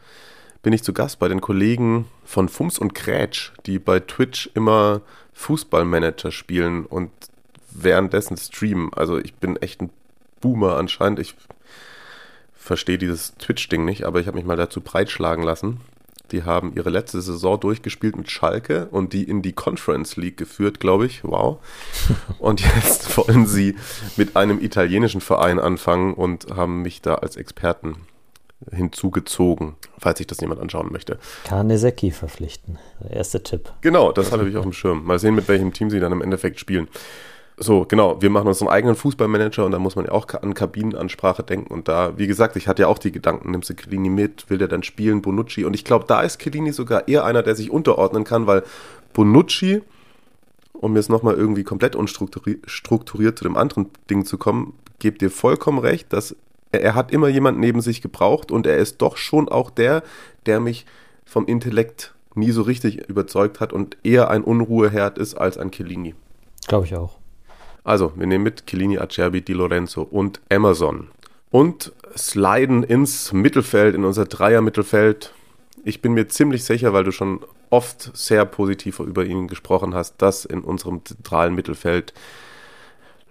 bin ich zu Gast bei den Kollegen von Fums und Krätsch, die bei Twitch immer Fußballmanager spielen und währenddessen streamen. Also ich bin echt ein Boomer anscheinend. Ich verstehe dieses Twitch-Ding nicht, aber ich habe mich mal dazu breitschlagen lassen. Die haben ihre letzte Saison durchgespielt mit Schalke und die in die Conference League geführt, glaube ich. Wow. Und jetzt wollen sie mit einem italienischen Verein anfangen und haben mich da als Experten hinzugezogen, falls sich das jemand anschauen möchte. Kanesecki verpflichten. Der erste Tipp. Genau, das habe ich auf dem Schirm. Mal sehen, mit welchem Team sie dann im Endeffekt spielen. So, genau, wir machen uns einen eigenen Fußballmanager und da muss man ja auch an Kabinenansprache denken. Und da, wie gesagt, ich hatte ja auch die Gedanken, nimmst du Kellini mit, will der dann spielen, Bonucci. Und ich glaube, da ist Kellini sogar eher einer, der sich unterordnen kann, weil Bonucci, um jetzt nochmal irgendwie komplett unstrukturiert zu dem anderen Ding zu kommen, gebt dir vollkommen recht, dass er, er hat immer jemanden neben sich gebraucht und er ist doch schon auch der, der mich vom Intellekt nie so richtig überzeugt hat und eher ein Unruheherd ist als ein Kellini. Glaube ich auch. Also, wir nehmen mit Chiellini, Acerbi, Di Lorenzo und Emerson. Und sliden ins Mittelfeld, in unser Dreier-Mittelfeld. Ich bin mir ziemlich sicher, weil du schon oft sehr positiv über ihn gesprochen hast, dass in unserem zentralen Mittelfeld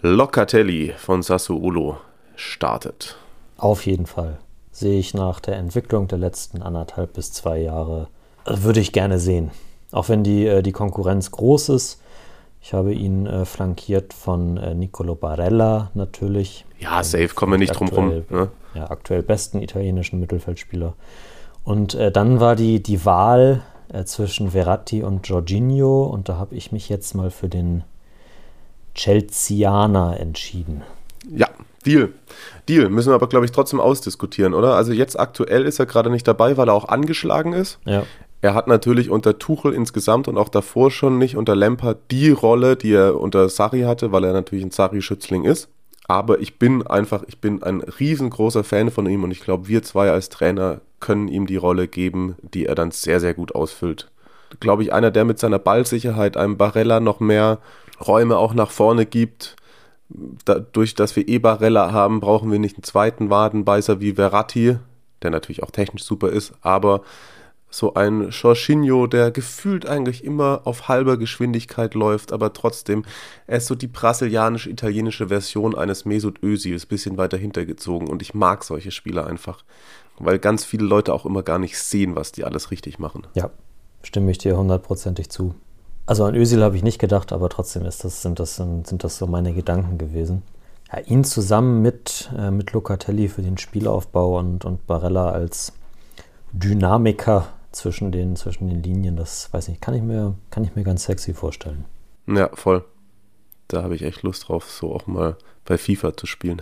Locatelli von Sassuolo startet. Auf jeden Fall. Sehe ich nach der Entwicklung der letzten anderthalb bis zwei Jahre, würde ich gerne sehen. Auch wenn die, äh, die Konkurrenz groß ist. Ich habe ihn äh, flankiert von äh, Nicolo Barella natürlich. Ja, safe, kommen wir nicht drum rum. Ne? Ja, aktuell besten italienischen Mittelfeldspieler. Und äh, dann war die, die Wahl äh, zwischen Verratti und Jorginho und da habe ich mich jetzt mal für den Chelseaner entschieden. Ja, Deal. Deal. Müssen wir aber, glaube ich, trotzdem ausdiskutieren, oder? Also jetzt aktuell ist er gerade nicht dabei, weil er auch angeschlagen ist. Ja. Er hat natürlich unter Tuchel insgesamt und auch davor schon nicht unter Lampard die Rolle, die er unter Sarri hatte, weil er natürlich ein Sarri-Schützling ist. Aber ich bin einfach, ich bin ein riesengroßer Fan von ihm und ich glaube, wir zwei als Trainer können ihm die Rolle geben, die er dann sehr, sehr gut ausfüllt. Glaube ich, einer, der mit seiner Ballsicherheit einem Barella noch mehr Räume auch nach vorne gibt. Dadurch, dass wir eh Barella haben, brauchen wir nicht einen zweiten Wadenbeißer wie Verratti, der natürlich auch technisch super ist, aber so ein Jorginho, der gefühlt eigentlich immer auf halber Geschwindigkeit läuft, aber trotzdem, er ist so die brasilianisch-italienische Version eines Mesut Özils, bisschen weiter hintergezogen und ich mag solche Spieler einfach, weil ganz viele Leute auch immer gar nicht sehen, was die alles richtig machen. Ja, stimme ich dir hundertprozentig zu. Also an Özil habe ich nicht gedacht, aber trotzdem ist das, sind, das, sind das so meine Gedanken gewesen. Ja, ihn zusammen mit, äh, mit Locatelli für den Spielaufbau und, und Barella als Dynamiker zwischen den, zwischen den Linien, das weiß ich, kann ich mir, kann ich mir ganz sexy vorstellen. Ja, voll. Da habe ich echt Lust drauf, so auch mal bei FIFA zu spielen.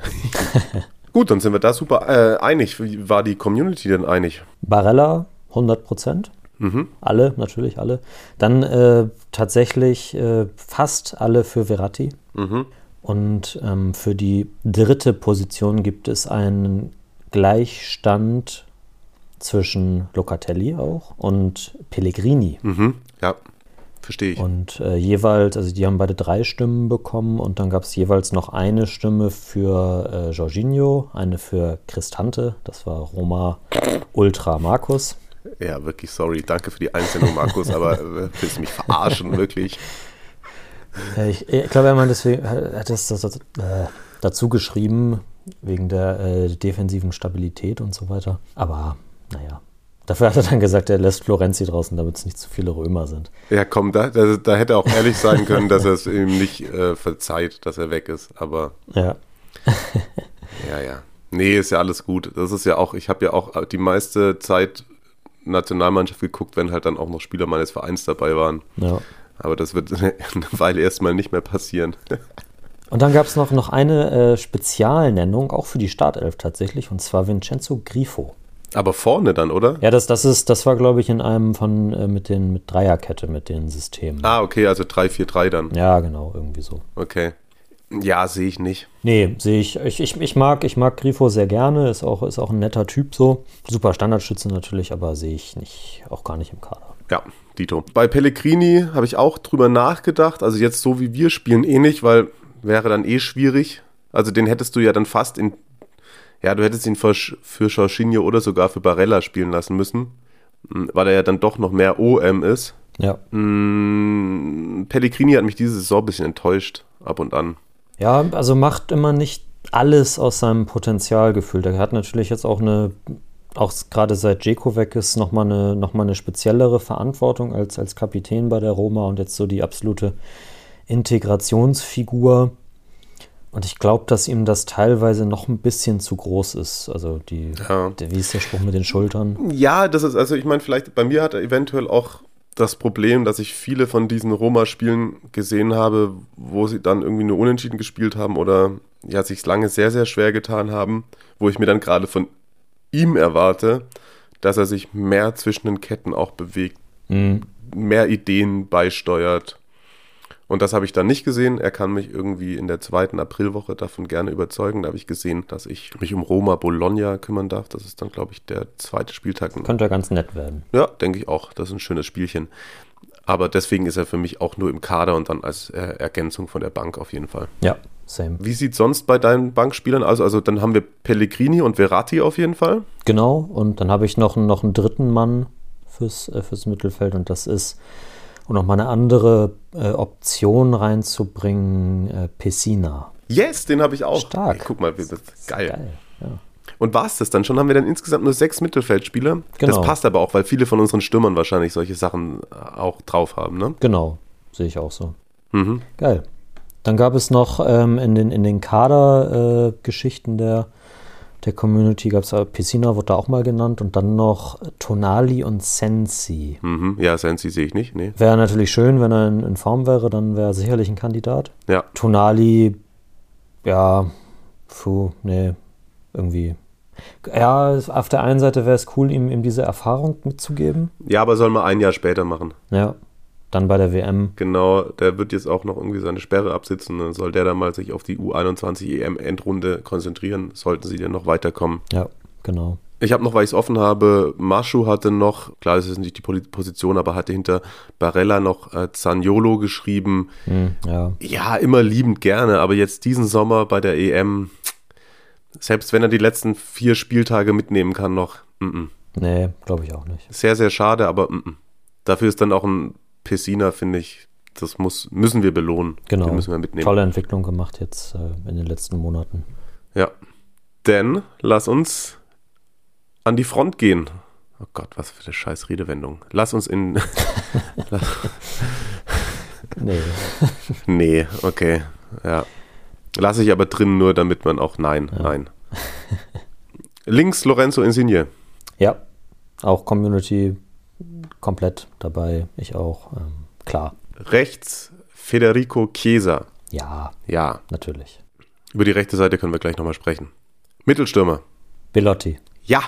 Gut, dann sind wir da super äh, einig. Wie war die Community denn einig? Barella 100 Prozent. Mhm. Alle, natürlich alle. Dann äh, tatsächlich äh, fast alle für Verratti. Mhm. Und ähm, für die dritte Position gibt es einen Gleichstand zwischen Locatelli auch und Pellegrini. Mhm. Ja, verstehe ich. Und äh, jeweils, also die haben beide drei Stimmen bekommen und dann gab es jeweils noch eine Stimme für äh, Jorginho, eine für Cristante, das war Roma Ultra Markus. Ja, wirklich sorry. Danke für die Einsendung, Markus, aber äh, willst du mich verarschen, wirklich? Äh, ich, ich glaube, er meint deswegen, hat es das, das, äh, dazu geschrieben, wegen der äh, defensiven Stabilität und so weiter. Aber naja. Dafür hat er dann gesagt, er lässt Florenzi draußen, damit es nicht zu viele Römer sind. Ja, komm, da, da, da hätte er auch ehrlich sein können, dass er es ihm nicht äh, verzeiht, dass er weg ist. Aber. Ja. ja, ja. Nee, ist ja alles gut. Das ist ja auch, ich habe ja auch die meiste Zeit Nationalmannschaft geguckt, wenn halt dann auch noch Spieler meines Vereins dabei waren. Ja. Aber das wird eine Weile erstmal nicht mehr passieren. Und dann gab es noch, noch eine äh, Spezialnennung, auch für die Startelf tatsächlich, und zwar Vincenzo Grifo. Aber vorne dann, oder? Ja, das, das, ist, das war, glaube ich, in einem von äh, mit den mit Dreierkette, mit den Systemen. Ah, okay, also 3-4-3 dann. Ja, genau, irgendwie so. Okay. Ja, sehe ich nicht. Nee, sehe ich. Ich, ich. ich mag, ich mag Grifo sehr gerne, ist auch, ist auch ein netter Typ so. Super Standardschütze natürlich, aber sehe ich nicht, auch gar nicht im Kader. Ja, Dito. Bei Pellegrini habe ich auch drüber nachgedacht. Also jetzt so wie wir spielen eh nicht, weil wäre dann eh schwierig. Also den hättest du ja dann fast in. Ja, du hättest ihn für, für Jorginho oder sogar für Barella spielen lassen müssen. Hm, weil er ja dann doch noch mehr OM ist. Ja. Hm, Pellegrini hat mich diese Saison ein bisschen enttäuscht, ab und an. Ja, also macht immer nicht alles aus seinem Potenzial gefühlt. Er hat natürlich jetzt auch eine, auch gerade seit Jeko weg ist, nochmal eine, noch eine speziellere Verantwortung als, als Kapitän bei der Roma und jetzt so die absolute Integrationsfigur. Und ich glaube, dass ihm das teilweise noch ein bisschen zu groß ist. Also die, Ja. der, wie ist der Spruch mit den Schultern? Ja, das ist, also ich meine, vielleicht bei mir hat er eventuell auch das Problem, dass ich viele von diesen Roma-Spielen gesehen habe, wo sie dann irgendwie nur unentschieden gespielt haben oder ja, sich lange sehr, sehr schwer getan haben, wo ich mir dann gerade von ihm erwarte, dass er sich mehr zwischen den Ketten auch bewegt, Mhm. mehr Ideen beisteuert. Und das habe ich dann nicht gesehen. Er kann mich irgendwie in der zweiten Aprilwoche davon gerne überzeugen. Da habe ich gesehen, dass ich mich um Roma Bologna kümmern darf. Das ist dann, glaube ich, der zweite Spieltag. Könnte ja ganz nett werden. Ja, denke ich auch. Das ist ein schönes Spielchen. Aber deswegen ist er für mich auch nur im Kader und dann als äh, Ergänzung von der Bank auf jeden Fall. Ja, same. Wie sieht sonst bei deinen Bankspielern aus? Also dann haben wir Pellegrini und Verratti auf jeden Fall. Genau, und dann habe ich noch, noch einen dritten Mann fürs, äh, fürs Mittelfeld und das ist, um nochmal eine andere äh, Option reinzubringen, äh, Pessina. Yes, den habe ich auch. Stark. Ey, guck mal, wie das geil. Geil, ja. Und war es das dann schon? Haben wir dann insgesamt nur sechs Mittelfeldspieler? Genau. Das passt aber auch, weil viele von unseren Stürmern wahrscheinlich solche Sachen äh, auch drauf haben, ne? Genau, sehe ich auch so. Mhm. Geil. Dann gab es noch ähm, in den, in den Kader-Geschichten der, der Community, gab es Pessina, wurde da auch mal genannt, und dann noch Tonali und Sensi. Mhm. Ja, Sensi sehe ich nicht, nee. Wäre natürlich schön, wenn er in, in Form wäre, dann wäre er sicherlich ein Kandidat. Ja, Tonali, ja, puh, nee, irgendwie. Ja, auf der einen Seite wäre es cool, ihm, ihm diese Erfahrung mitzugeben. ja, aber soll mal ein Jahr später machen. Ja, dann bei der WM. Genau, der wird jetzt auch noch irgendwie seine Sperre absitzen. Dann soll der dann mal sich auf die U21 EM-Endrunde konzentrieren, sollten sie dann noch weiterkommen. Ja, genau. Ich habe noch, weil ich es offen habe, Maschu hatte noch, klar, das ist nicht die Position, aber hatte hinter Barella noch äh, Zaniolo geschrieben. Hm, ja, Ja, immer liebend gerne, aber jetzt diesen Sommer bei der EM, selbst wenn er die letzten vier Spieltage mitnehmen kann noch, mm -mm. nee, glaube ich auch nicht. sehr, sehr schade, aber mm -mm. dafür ist dann auch ein Pessina, finde ich, das muss, müssen wir belohnen. Genau. Den müssen wir mitnehmen. Tolle Entwicklung gemacht jetzt äh, in den letzten Monaten. Ja. Denn lass uns an die Front gehen. Oh Gott, was für eine scheiß Redewendung. Lass uns in. Nee, nee, okay. Ja. Lass ich aber drin, nur damit man auch. Nein, nein. Links Lorenzo Insigne. ja, auch Community komplett dabei. Ich auch, ähm, klar. Rechts Federico Chiesa. Ja, Ja, natürlich. über die rechte Seite können wir gleich nochmal sprechen. Mittelstürmer. Belotti. Ja,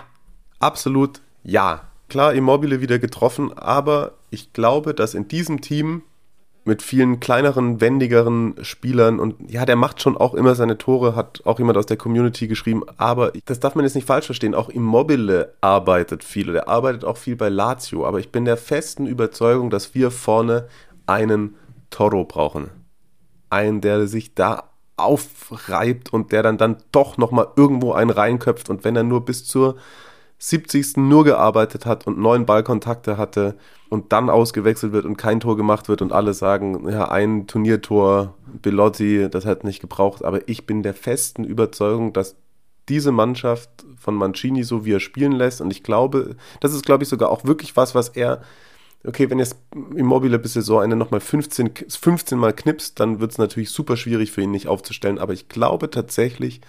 absolut ja. Klar, Immobile wieder getroffen, aber ich glaube, dass in diesem Team mit vielen kleineren, wendigeren Spielern und ja, der macht schon auch immer seine Tore, hat auch jemand aus der Community geschrieben, aber das darf man jetzt nicht falsch verstehen, auch Immobile arbeitet viel, der arbeitet auch viel bei Lazio, aber ich bin der festen Überzeugung, dass wir vorne einen Toro brauchen. Einen, der sich da aufreibt und der dann, dann doch nochmal irgendwo einen reinköpft und wenn er nur bis zur 70. nur gearbeitet hat und neun Ballkontakte hatte und dann ausgewechselt wird und kein Tor gemacht wird und alle sagen, ja, ein Turniertor, Belotti, das hat nicht gebraucht. Aber ich bin der festen Überzeugung, dass diese Mannschaft von Mancini, so wie er spielen lässt, und ich glaube, das ist, glaube ich, sogar auch wirklich was, was er, okay, wenn jetzt Immobile bis Saisonende nochmal 15, 15 Mal knipst, dann wird es natürlich super schwierig für ihn nicht aufzustellen. Aber ich glaube tatsächlich,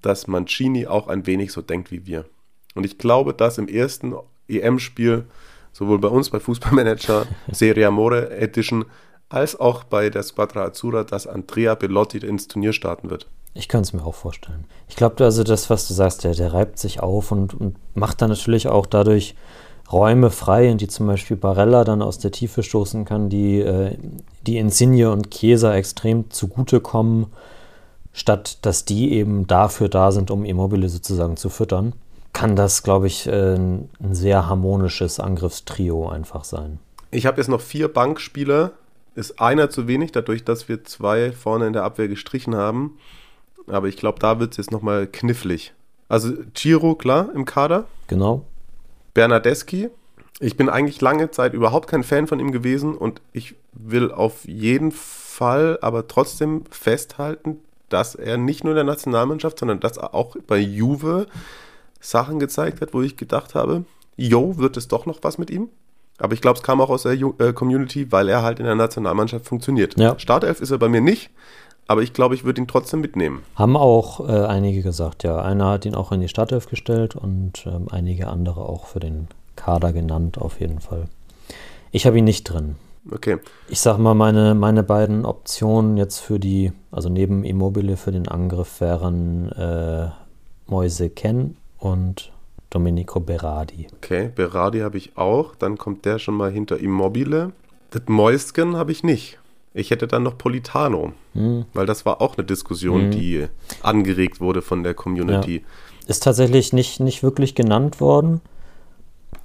dass Mancini auch ein wenig so denkt wie wir. Und ich glaube, dass im ersten EM-Spiel, sowohl bei uns bei Fußballmanager Serie Amore Edition, als auch bei der Squadra Azzurra, dass Andrea Bellotti ins Turnier starten wird. Ich kann es mir auch vorstellen. Ich glaube, also das, was du sagst, der, der reibt sich auf und, und macht dann natürlich auch dadurch Räume frei, in die zum Beispiel Barella dann aus der Tiefe stoßen kann, die, äh, die Insigne und Chiesa extrem zugutekommen, statt dass die eben dafür da sind, um Immobile sozusagen zu füttern, kann das, glaube ich, äh, ein sehr harmonisches Angriffstrio einfach sein. Ich habe jetzt noch vier Bankspieler. Ist einer zu wenig, dadurch, dass wir zwei vorne in der Abwehr gestrichen haben. Aber ich glaube, da wird es jetzt nochmal knifflig. Also Giro, klar, im Kader. Genau. Bernardeschi. Ich bin eigentlich lange Zeit überhaupt kein Fan von ihm gewesen und ich will auf jeden Fall aber trotzdem festhalten, dass er nicht nur in der Nationalmannschaft, sondern dass er auch bei Juve Sachen gezeigt hat, wo ich gedacht habe, yo, wird es doch noch was mit ihm? Aber ich glaube, es kam auch aus der äh, Community, weil er halt in der Nationalmannschaft funktioniert. Ja. Startelf ist er bei mir nicht, aber ich glaube, ich würde ihn trotzdem mitnehmen. Haben auch äh, einige gesagt, ja. Einer hat ihn auch in die Startelf gestellt und ähm, einige andere auch für den Kader genannt, auf jeden Fall. Ich habe ihn nicht drin. Okay. Ich sag mal, meine, meine beiden Optionen jetzt für die, also neben Immobile für den Angriff wären äh, Moise Ken und Domenico Berardi. Okay, Berardi habe ich auch. Dann kommt der schon mal hinter Immobile. Das Mäusken habe ich nicht. Ich hätte dann noch Politano, Hm. weil das war auch eine Diskussion, Mhm. die angeregt wurde von der Community. Ist tatsächlich nicht, nicht wirklich genannt worden.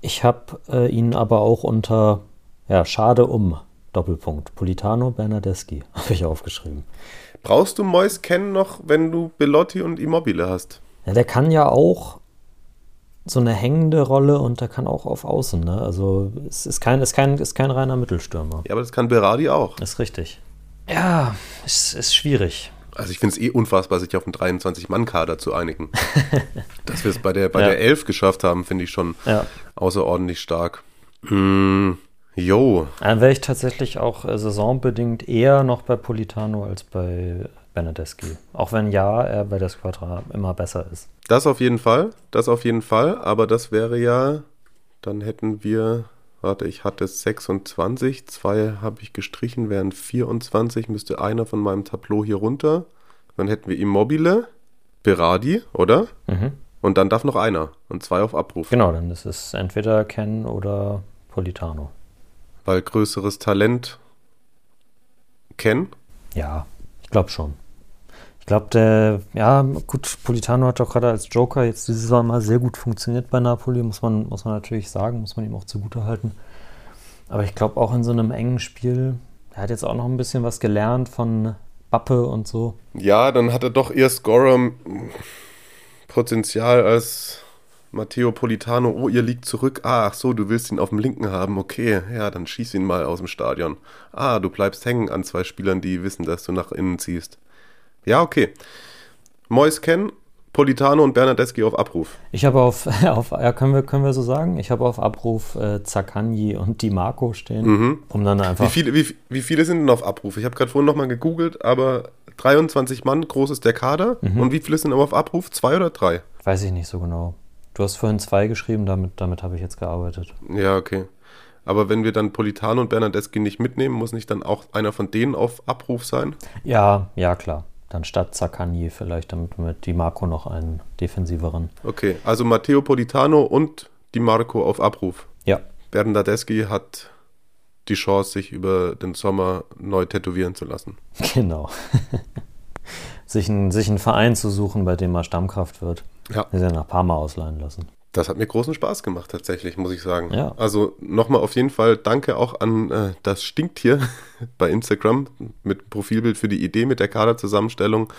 Ich habe äh, ihn aber auch unter, ja, schade um, Doppelpunkt. Politano Bernardeschi habe ich aufgeschrieben. Brauchst du Mäusken noch, wenn du Belotti und Immobile hast? Ja, der kann ja auch so eine hängende Rolle und der kann auch auf Außen. Ne? Also es ist kein, ist, kein, ist kein reiner Mittelstürmer. Ja, aber das kann Berardi auch. Ist richtig. Ja, es ist schwierig. Also ich finde es eh unfassbar, sich auf einen 23-Mann-Kader zu einigen. Dass wir es bei der, bei Ja. der 11 geschafft haben, finde ich schon Ja. außerordentlich stark. Hm, jo, Dann wäre ich tatsächlich auch äh, saisonbedingt eher noch bei Politano als bei Bernardeschi. Auch wenn ja, er bei der Squadra immer besser ist. das auf jeden Fall. Das auf jeden Fall. Aber das wäre ja, dann hätten wir, warte, ich hatte 26, zwei habe ich gestrichen, wären 24, müsste einer von meinem Tableau hier runter. Dann hätten wir Immobile, Berardi, oder? Mhm. Und dann darf noch einer. Und zwei auf Abruf. Genau, dann ist es entweder Ken oder Politano. Weil größeres Talent kennen. Ja, ich glaube schon. Ich glaube, der, ja, gut, Politano hat doch gerade als Joker jetzt diese Saison mal sehr gut funktioniert bei Napoli, muss man, muss man natürlich sagen, muss man ihm auch zugute halten. Aber ich glaube auch in so einem engen Spiel, er hat jetzt auch noch ein bisschen was gelernt von Bappe und so. Ja, dann hat er doch eher Scorer Potenzial als Matteo Politano. Oh, ihr liegt zurück. Ah, ach so, du willst ihn auf dem linken haben. Okay, ja, dann schieß ihn mal aus dem Stadion. Ah, du bleibst hängen an zwei Spielern, die wissen, dass du nach innen ziehst. Ja, okay. Mois Ken, Politano und Bernardeschi auf Abruf. Ich habe auf, auf ja, können wir, können wir so sagen, ich habe auf Abruf äh, Zaccagni und Di Marco stehen, um dann einfach. Wie viele, wie, wie viele sind denn auf Abruf? Ich habe gerade vorhin nochmal gegoogelt, aber 23 Mann groß ist der Kader. Und wie viele sind aber auf Abruf? Zwei oder drei? Weiß ich nicht so genau. Du hast vorhin zwei geschrieben, damit, damit habe ich jetzt gearbeitet. Ja, okay. Aber wenn wir dann Politano und Bernardeschi nicht mitnehmen, muss nicht dann auch einer von denen auf Abruf sein? Ja, ja, klar. Dann statt Zaccagni vielleicht, damit mit Di Marco noch einen defensiveren. Okay, also Matteo Politano und Di Marco auf Abruf. Ja, Bernardeschi hat die Chance, sich über den Sommer neu tätowieren zu lassen. genau. sich, ein, sich einen Verein zu suchen, bei dem er Stammkraft wird. Ja. Er ja nach Parma ausleihen lassen. Das hat mir großen Spaß gemacht, tatsächlich, muss ich sagen. Ja. Also nochmal auf jeden Fall danke auch an äh, das Stinktier bei Instagram mit Profilbild für die Idee mit der Kaderzusammenstellung.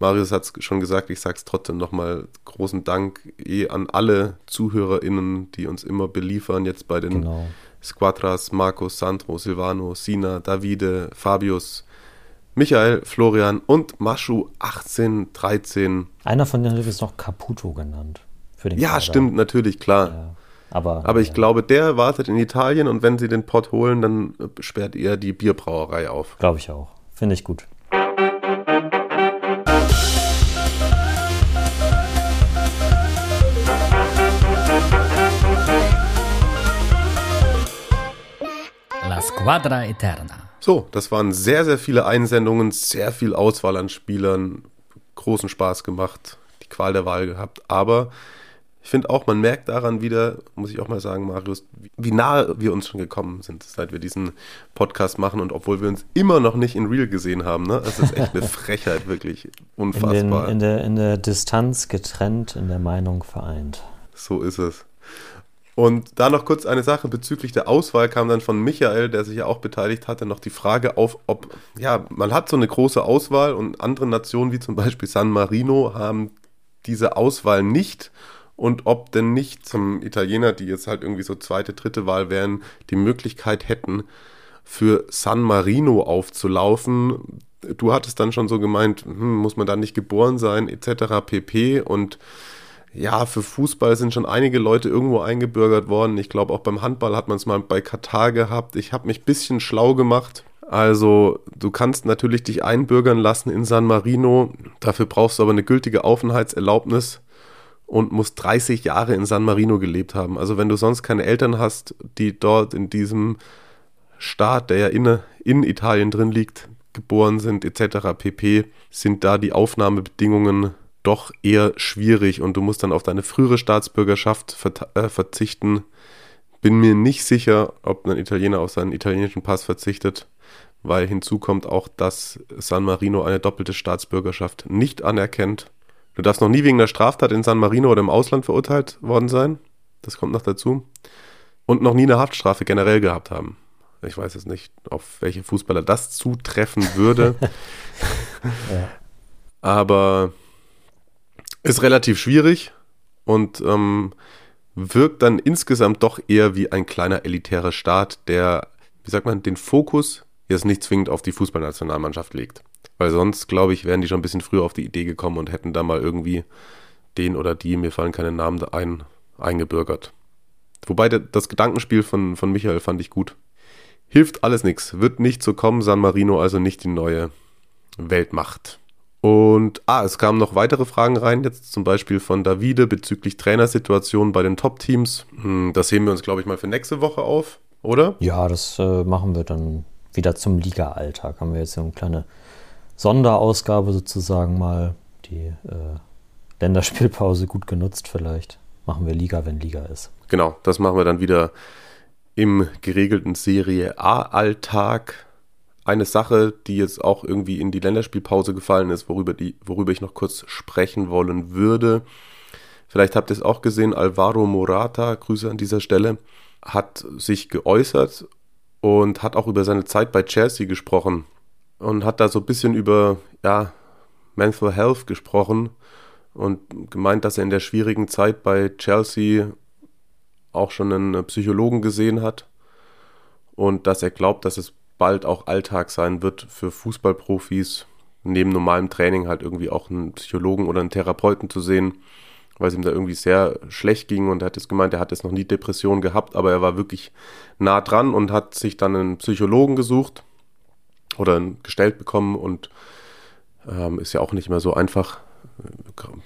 Marius hat es schon gesagt, ich sage es trotzdem nochmal großen Dank eh an alle ZuhörerInnen, die uns immer beliefern, jetzt bei den Genau. Squadras, Markus, Sandro, Silvano, Sina, Davide, Fabius, Michael, Florian und Maschu 1813. Einer von denen hat es noch Caputo genannt. Für den Ja, Kader. stimmt, natürlich, klar. Ja. Aber, Aber ich ja, glaube, der wartet in Italien und wenn sie den Pott holen, dann äh, sperrt er die Bierbrauerei auf. Glaube ich auch. Finde ich gut. La squadra eterna. So, das waren sehr, sehr viele Einsendungen, sehr viel Auswahl an Spielern, großen Spaß gemacht, die Qual der Wahl gehabt, aber ich finde auch, man merkt daran wieder, muss ich auch mal sagen, Marius, wie nahe wir uns schon gekommen sind, seit wir diesen Podcast machen und obwohl wir uns immer noch nicht in Real gesehen haben, ne? Das ist echt eine Frechheit, wirklich unfassbar. In, den, in, der, in der Distanz getrennt, in der Meinung vereint. So ist es. Und da noch kurz eine Sache bezüglich der Auswahl kam dann von Michael, der sich ja auch beteiligt hatte, noch die Frage auf, ob, ja, man hat so eine große Auswahl und andere Nationen wie zum Beispiel San Marino haben diese Auswahl nicht und ob denn nicht zum Italiener, die jetzt halt irgendwie so zweite, dritte Wahl wären, die Möglichkeit hätten, für San Marino aufzulaufen. Du hattest dann schon so gemeint, hm, muss man da nicht geboren sein, etc. pp. Und ja, für Fußball sind schon einige Leute irgendwo eingebürgert worden. Ich glaube, auch beim Handball hat man es mal bei Katar gehabt. Ich habe mich ein bisschen schlau gemacht. Also, du kannst natürlich dich einbürgern lassen in San Marino. Dafür brauchst du aber eine gültige Aufenthaltserlaubnis und musst 30 Jahre in San Marino gelebt haben. Also wenn du sonst keine Eltern hast, die dort in diesem Staat, der ja in, in Italien drin liegt, geboren sind etc. pp, sind da die Aufnahmebedingungen doch eher schwierig und du musst dann auf deine frühere Staatsbürgerschaft äh, verzichten. Bin mir nicht sicher, ob ein Italiener auf seinen italienischen Pass verzichtet, weil hinzu kommt auch, dass San Marino eine doppelte Staatsbürgerschaft nicht anerkennt. Du darfst noch nie wegen einer Straftat in San Marino oder im Ausland verurteilt worden sein. Das kommt noch dazu. Und noch nie eine Haftstrafe generell gehabt haben. Ich weiß jetzt nicht, auf welche Fußballer das zutreffen würde. ja. Aber ist relativ schwierig und ähm, wirkt dann insgesamt doch eher wie ein kleiner elitärer Staat, der, wie sagt man, den Fokus jetzt nicht zwingend auf die Fußballnationalmannschaft legt. Weil sonst, glaube ich, wären die schon ein bisschen früher auf die Idee gekommen und hätten da mal irgendwie den oder die, mir fallen keine Namen ein, eingebürgert. Wobei das Gedankenspiel von, von Michael fand ich gut. Hilft alles nichts, wird nicht so kommen, San Marino also nicht die neue Weltmacht. Und ah, es kamen noch weitere Fragen rein, jetzt zum Beispiel von Davide bezüglich Trainersituationen bei den Top-Teams. Hm, das heben wir uns, glaube ich, mal für nächste Woche auf, oder? Ja, das äh, machen wir dann wieder zum Liga-Alltag. Haben wir jetzt so eine kleine Sonderausgabe sozusagen mal die äh, Länderspielpause gut genutzt vielleicht. Machen wir Liga, wenn Liga ist. Genau, das machen wir dann wieder im geregelten Serie A-Alltag. Eine Sache, die jetzt auch irgendwie in die Länderspielpause gefallen ist, worüber, die, worüber ich noch kurz sprechen wollen würde. Vielleicht habt ihr es auch gesehen, Alvaro Morata, Grüße an dieser Stelle, hat sich geäußert und hat auch über seine Zeit bei Chelsea gesprochen und hat da so ein bisschen über ja, Mental Health gesprochen und gemeint, dass er in der schwierigen Zeit bei Chelsea auch schon einen Psychologen gesehen hat und dass er glaubt, dass es bald auch Alltag sein wird für Fußballprofis, neben normalem Training halt irgendwie auch einen Psychologen oder einen Therapeuten zu sehen, weil es ihm da irgendwie sehr schlecht ging und er hat jetzt gemeint, er hat jetzt noch nie Depressionen gehabt, aber er war wirklich nah dran und hat sich dann einen Psychologen gesucht oder gestellt bekommen und ähm, ist ja auch nicht immer so einfach.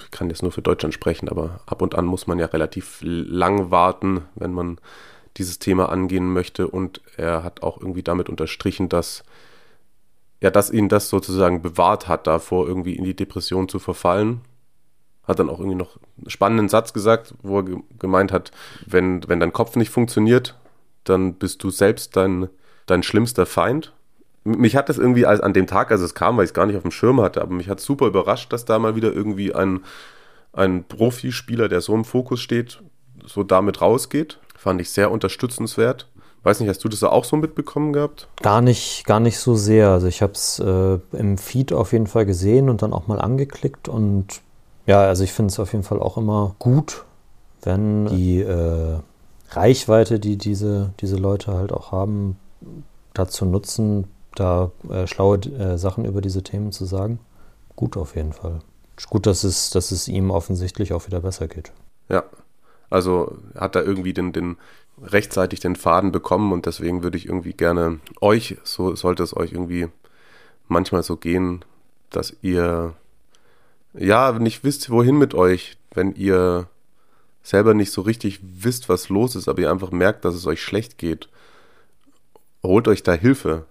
Ich kann jetzt nur für Deutschland sprechen, aber ab und an muss man ja relativ lang warten, wenn man dieses Thema angehen möchte. Und er hat auch irgendwie damit unterstrichen, dass ja, dass ihn das sozusagen bewahrt hat, davor irgendwie in die Depression zu verfallen. Hat dann auch irgendwie noch einen spannenden Satz gesagt, wo er gemeint hat, wenn, wenn dein Kopf nicht funktioniert, dann bist du selbst dein, dein schlimmster Feind mich hat das irgendwie als an dem Tag, als es kam, weil ich es gar nicht auf dem Schirm hatte, aber mich hat super überrascht, dass da mal wieder irgendwie ein, ein Profispieler, der so im Fokus steht, so damit rausgeht. Fand ich sehr unterstützenswert. Weiß nicht, hast du das auch so mitbekommen gehabt? Gar nicht, gar nicht so sehr. Also ich habe es äh, im Feed auf jeden Fall gesehen und dann auch mal angeklickt und ja, also ich finde es auf jeden Fall auch immer gut, wenn die äh, Reichweite, die diese, diese Leute halt auch haben, dazu nutzen, da äh, schlaue äh, Sachen über diese Themen zu sagen. Gut auf jeden Fall. Gut, dass es, dass es ihm offensichtlich auch wieder besser geht. Ja, also hat er irgendwie den, den rechtzeitig den Faden bekommen und deswegen würde ich irgendwie gerne euch, so sollte es euch irgendwie manchmal so gehen, dass ihr ja nicht wisst, wohin mit euch, wenn ihr selber nicht so richtig wisst, was los ist, aber ihr einfach merkt, dass es euch schlecht geht. Holt euch da Hilfe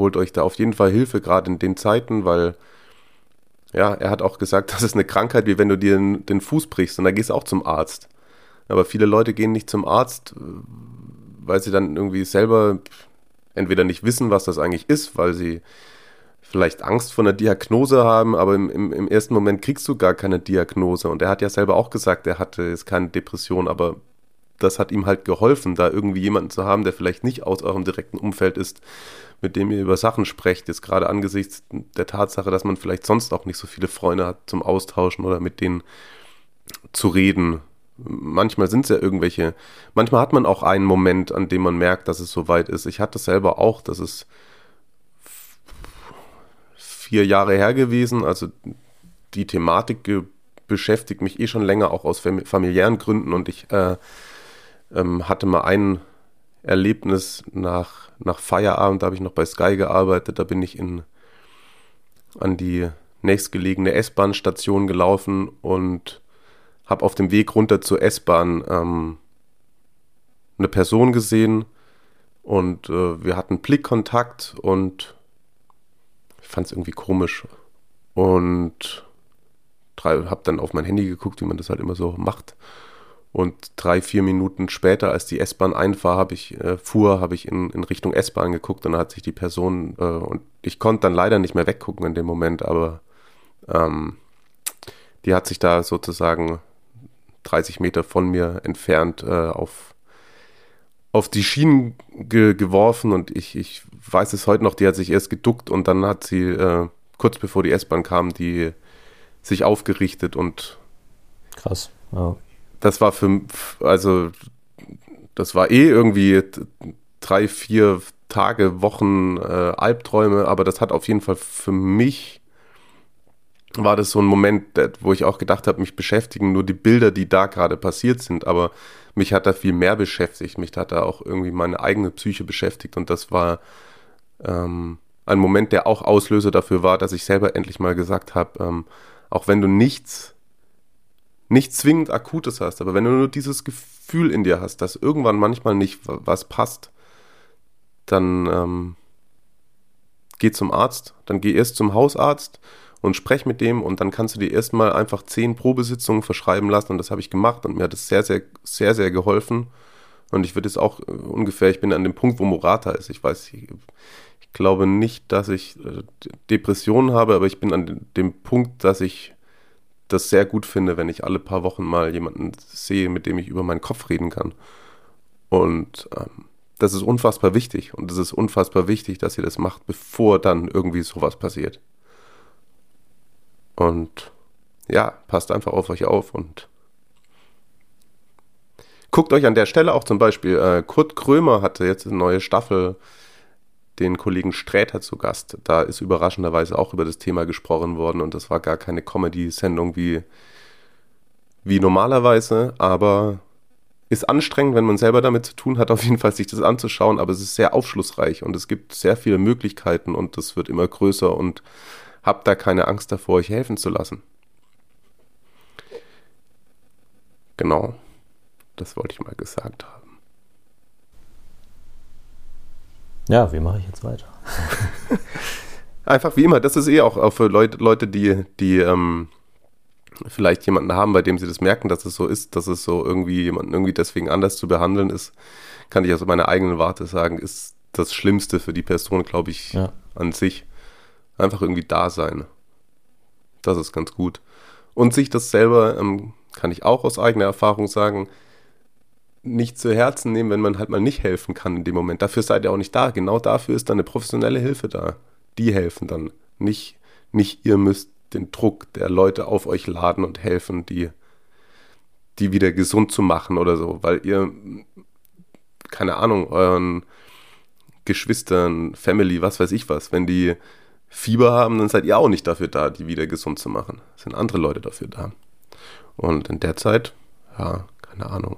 holt euch da auf jeden Fall Hilfe, gerade in den Zeiten, weil ja, er hat auch gesagt, das ist eine Krankheit, wie wenn du dir den, den Fuß brichst und da gehst du auch zum Arzt. Aber viele Leute gehen nicht zum Arzt, weil sie dann irgendwie selber entweder nicht wissen, was das eigentlich ist, weil sie vielleicht Angst vor einer Diagnose haben, aber im, im, im, ersten Moment kriegst du gar keine Diagnose. Und er hat ja selber auch gesagt, er hatte jetzt keine Depression, aber das hat ihm halt geholfen, da irgendwie jemanden zu haben, der vielleicht nicht aus eurem direkten Umfeld ist, mit dem ihr über Sachen sprecht, jetzt gerade angesichts der Tatsache, dass man vielleicht sonst auch nicht so viele Freunde hat zum Austauschen oder mit denen zu reden. Manchmal sind es ja irgendwelche, manchmal hat man auch einen Moment, an dem man merkt, dass es soweit ist. Ich hatte selber auch, dass es vier Jahre her gewesen, also die Thematik beschäftigt mich eh schon länger, auch aus familiären Gründen. Und ich äh, ähm, hatte mal ein Erlebnis nach, nach Feierabend, da habe ich noch bei Sky gearbeitet, da bin ich in, an die nächstgelegene S-Bahn-Station gelaufen und habe auf dem Weg runter zur S-Bahn ähm, eine Person gesehen und äh, wir hatten Blickkontakt und ich fand es irgendwie komisch und habe dann auf mein Handy geguckt, wie man das halt immer so macht. Und drei, vier Minuten später, als die S-Bahn einfahr, habe ich, äh, fuhr, habe ich in, in Richtung S-Bahn geguckt und dann hat sich die Person, äh, und ich konnte dann leider nicht mehr weggucken in dem Moment, aber ähm, die hat sich da sozusagen 30 Meter von mir entfernt äh, auf, auf die Schienen ge geworfen und ich, ich weiß es heute noch, die hat sich erst geduckt und dann hat sie, äh, kurz bevor die S-Bahn kam, die sich aufgerichtet und Krass, ja. das war für, also, das war eh irgendwie drei, vier Tage, Wochen äh, Albträume, aber das hat auf jeden Fall für mich, war das so ein Moment, wo ich auch gedacht habe, mich beschäftigen nur die Bilder, die da gerade passiert sind, aber mich hat da viel mehr beschäftigt, mich hat da auch irgendwie meine eigene Psyche beschäftigt und das war ähm, ein Moment, der auch Auslöser dafür war, dass ich selber endlich mal gesagt habe, ähm, auch wenn du nichts nicht zwingend Akutes hast, aber wenn du nur dieses Gefühl in dir hast, dass irgendwann manchmal nicht was passt, dann ähm, geh zum Arzt, dann geh erst zum Hausarzt und sprech mit dem und dann kannst du dir erstmal einfach zehn Probesitzungen verschreiben lassen und das habe ich gemacht und mir hat es sehr, sehr, sehr, sehr geholfen. Und ich würde jetzt auch äh, ungefähr, ich bin an dem Punkt, wo Morata ist. Ich weiß, ich, ich glaube nicht, dass ich äh, Depressionen habe, aber ich bin an dem Punkt, dass ich das sehr gut finde, wenn ich alle paar Wochen mal jemanden sehe, mit dem ich über meinen Kopf reden kann. Und ähm, das ist unfassbar wichtig. Und es ist unfassbar wichtig, dass ihr das macht, bevor dann irgendwie sowas passiert. Und ja, passt einfach auf euch auf und guckt euch an der Stelle auch zum Beispiel, äh, Kurt Krömer hatte jetzt eine neue Staffel den Kollegen Sträter zu Gast. Da ist überraschenderweise auch über das Thema gesprochen worden und das war gar keine Comedy-Sendung wie, wie normalerweise, aber ist anstrengend, wenn man selber damit zu tun hat, auf jeden Fall sich das anzuschauen, aber es ist sehr aufschlussreich und es gibt sehr viele Möglichkeiten und es wird immer größer und habt da keine Angst davor, euch helfen zu lassen. Genau, das wollte ich mal gesagt haben. Ja, wie mache ich jetzt weiter? Einfach wie immer. Das ist eh auch, für Leute, Leute, die, die ähm, vielleicht jemanden haben, bei dem sie das merken, dass es so ist, dass es so irgendwie jemanden irgendwie deswegen anders zu behandeln ist, kann ich aus meiner eigenen Warte sagen, ist das Schlimmste für die Person, glaube ich, ja. an sich. Einfach irgendwie da sein. Das ist ganz gut. Und sich das selber, ähm, kann ich auch aus eigener Erfahrung sagen, nicht zu Herzen nehmen, wenn man halt mal nicht helfen kann in dem Moment. Dafür seid ihr auch nicht da. Genau dafür ist dann eine professionelle Hilfe da. Die helfen dann. Nicht, nicht ihr müsst den Druck der Leute auf euch laden und helfen, die, die wieder gesund zu machen oder so, weil ihr, keine Ahnung, euren Geschwistern, Family, was weiß ich was, wenn die Fieber haben, dann seid ihr auch nicht dafür da, die wieder gesund zu machen. Es sind andere Leute dafür da. Und in der Zeit, ja, keine Ahnung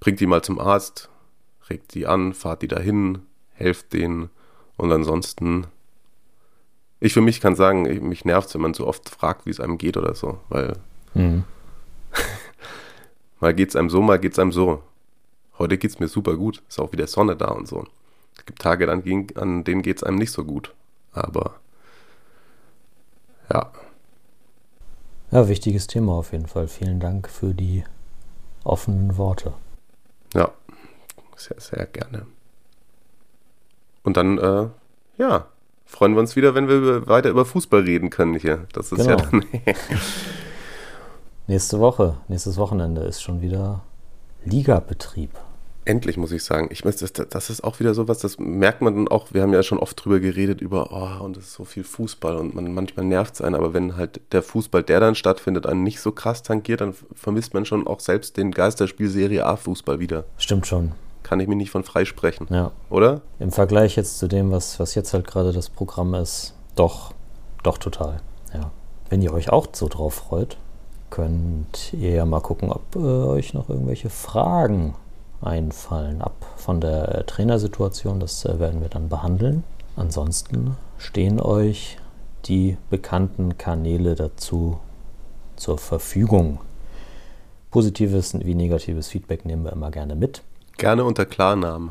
bringt die mal zum Arzt, regt die an, fahrt die dahin, helft denen und ansonsten. Ich für mich kann sagen, mich nervt wenn man so oft fragt, wie es einem geht oder so, weil mhm. mal es einem so, mal geht es einem so. Heute geht es mir super gut, ist auch wieder Sonne da und so. Es gibt Tage, an denen geht es einem nicht so gut. Aber ja. Ja, wichtiges Thema auf jeden Fall. Vielen Dank für die offenen Worte. Ja, sehr, sehr gerne. Und dann, äh, ja, freuen wir uns wieder, wenn wir weiter über Fußball reden können hier. Das ist genau. ja dann. Nächste Woche, nächstes Wochenende ist schon wieder Ligabetrieb. Endlich, muss ich sagen. Ich das, das ist auch wieder sowas, das merkt man dann auch. Wir haben ja schon oft drüber geredet, über, oh, und es ist so viel Fußball und man, manchmal nervt es einen, aber wenn halt der Fußball, der dann stattfindet, einen nicht so krass tangiert, dann vermisst man schon auch selbst den Geisterspiel Serie A-Fußball wieder. Stimmt schon. Kann ich mir nicht von freisprechen. Ja. Oder? Im Vergleich jetzt zu dem, was, was jetzt halt gerade das Programm ist, doch, doch total. Ja. Wenn ihr euch auch so drauf freut, könnt ihr ja mal gucken, ob äh, euch noch irgendwelche Fragen einfallen. Ab von der Trainersituation, das äh, werden wir dann behandeln. Ansonsten stehen euch die bekannten Kanäle dazu zur Verfügung. Positives wie negatives Feedback nehmen wir immer gerne mit. Gerne unter Klarnamen.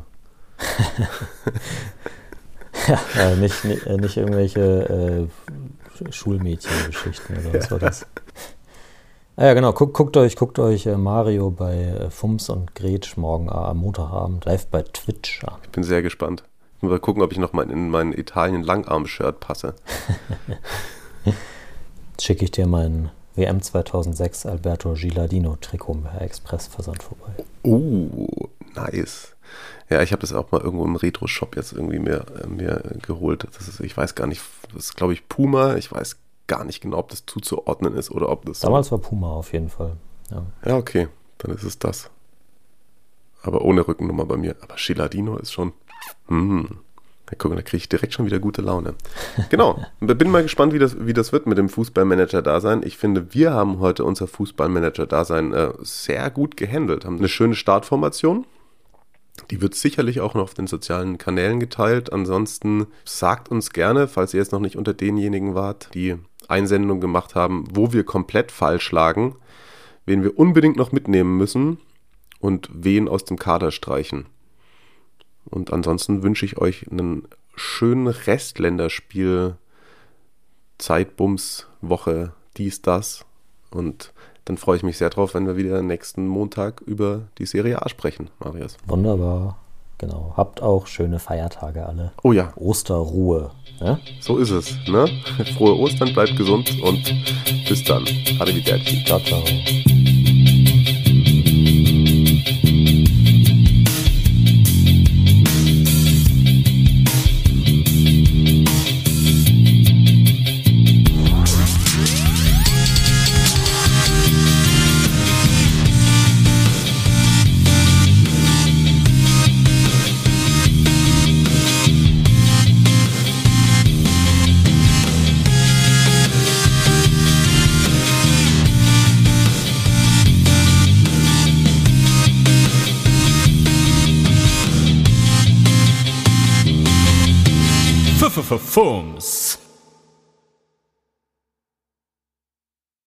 ja, äh, nicht, nicht, äh, nicht, irgendwelche äh, Schulmädchengeschichten oder was war das? Ah ja, genau. Guckt, guckt euch, guckt euch äh, Mario bei äh, Fums und Gretsch morgen äh, am Montagabend live bei Twitch an. Ich bin sehr gespannt. Mal gucken, ob ich noch mal in mein Italien-Langarm-Shirt passe. Jetzt schicke ich dir mein WM 2006 Alberto Gilardino-Trikot per Expressversand vorbei. Uh, nice. Ja, ich habe das auch mal irgendwo im Retro-Shop jetzt irgendwie mir, mir geholt. Das ist, ich weiß gar nicht, das ist glaube ich Puma. Ich weiß gar nicht genau, ob das zuzuordnen ist oder ob das. Damals so war Puma auf jeden Fall. Ja. ja, okay, dann ist es das. Aber ohne Rückennummer bei mir. Aber Schiladino ist schon. Hm. Ja, guck, da kriege ich direkt schon wieder gute Laune. Genau. Bin mal gespannt, wie das, wie das wird mit dem Fußballmanager-Dasein. Ich finde, wir haben heute unser Fußballmanager-Dasein äh, sehr gut gehandelt. Haben eine schöne Startformation. Die wird sicherlich auch noch auf den sozialen Kanälen geteilt. Ansonsten sagt uns gerne, falls ihr jetzt noch nicht unter denjenigen wart, die Einsendung gemacht haben, wo wir komplett falsch lagen, wen wir unbedingt noch mitnehmen müssen und wen aus dem Kader streichen. Und ansonsten wünsche ich euch einen schönen Restländerspiel, Zeitbums, Woche, dies, das. Und dann freue ich mich sehr drauf, wenn wir wieder nächsten Montag über die Serie A sprechen, Marius. Wunderbar. Genau. Habt auch schöne Feiertage alle. Oh ja. Osterruhe. Ne? So ist es. Ne? Frohe Ostern, bleibt gesund und bis dann. Arrivederci. Ciao, ciao. Fums.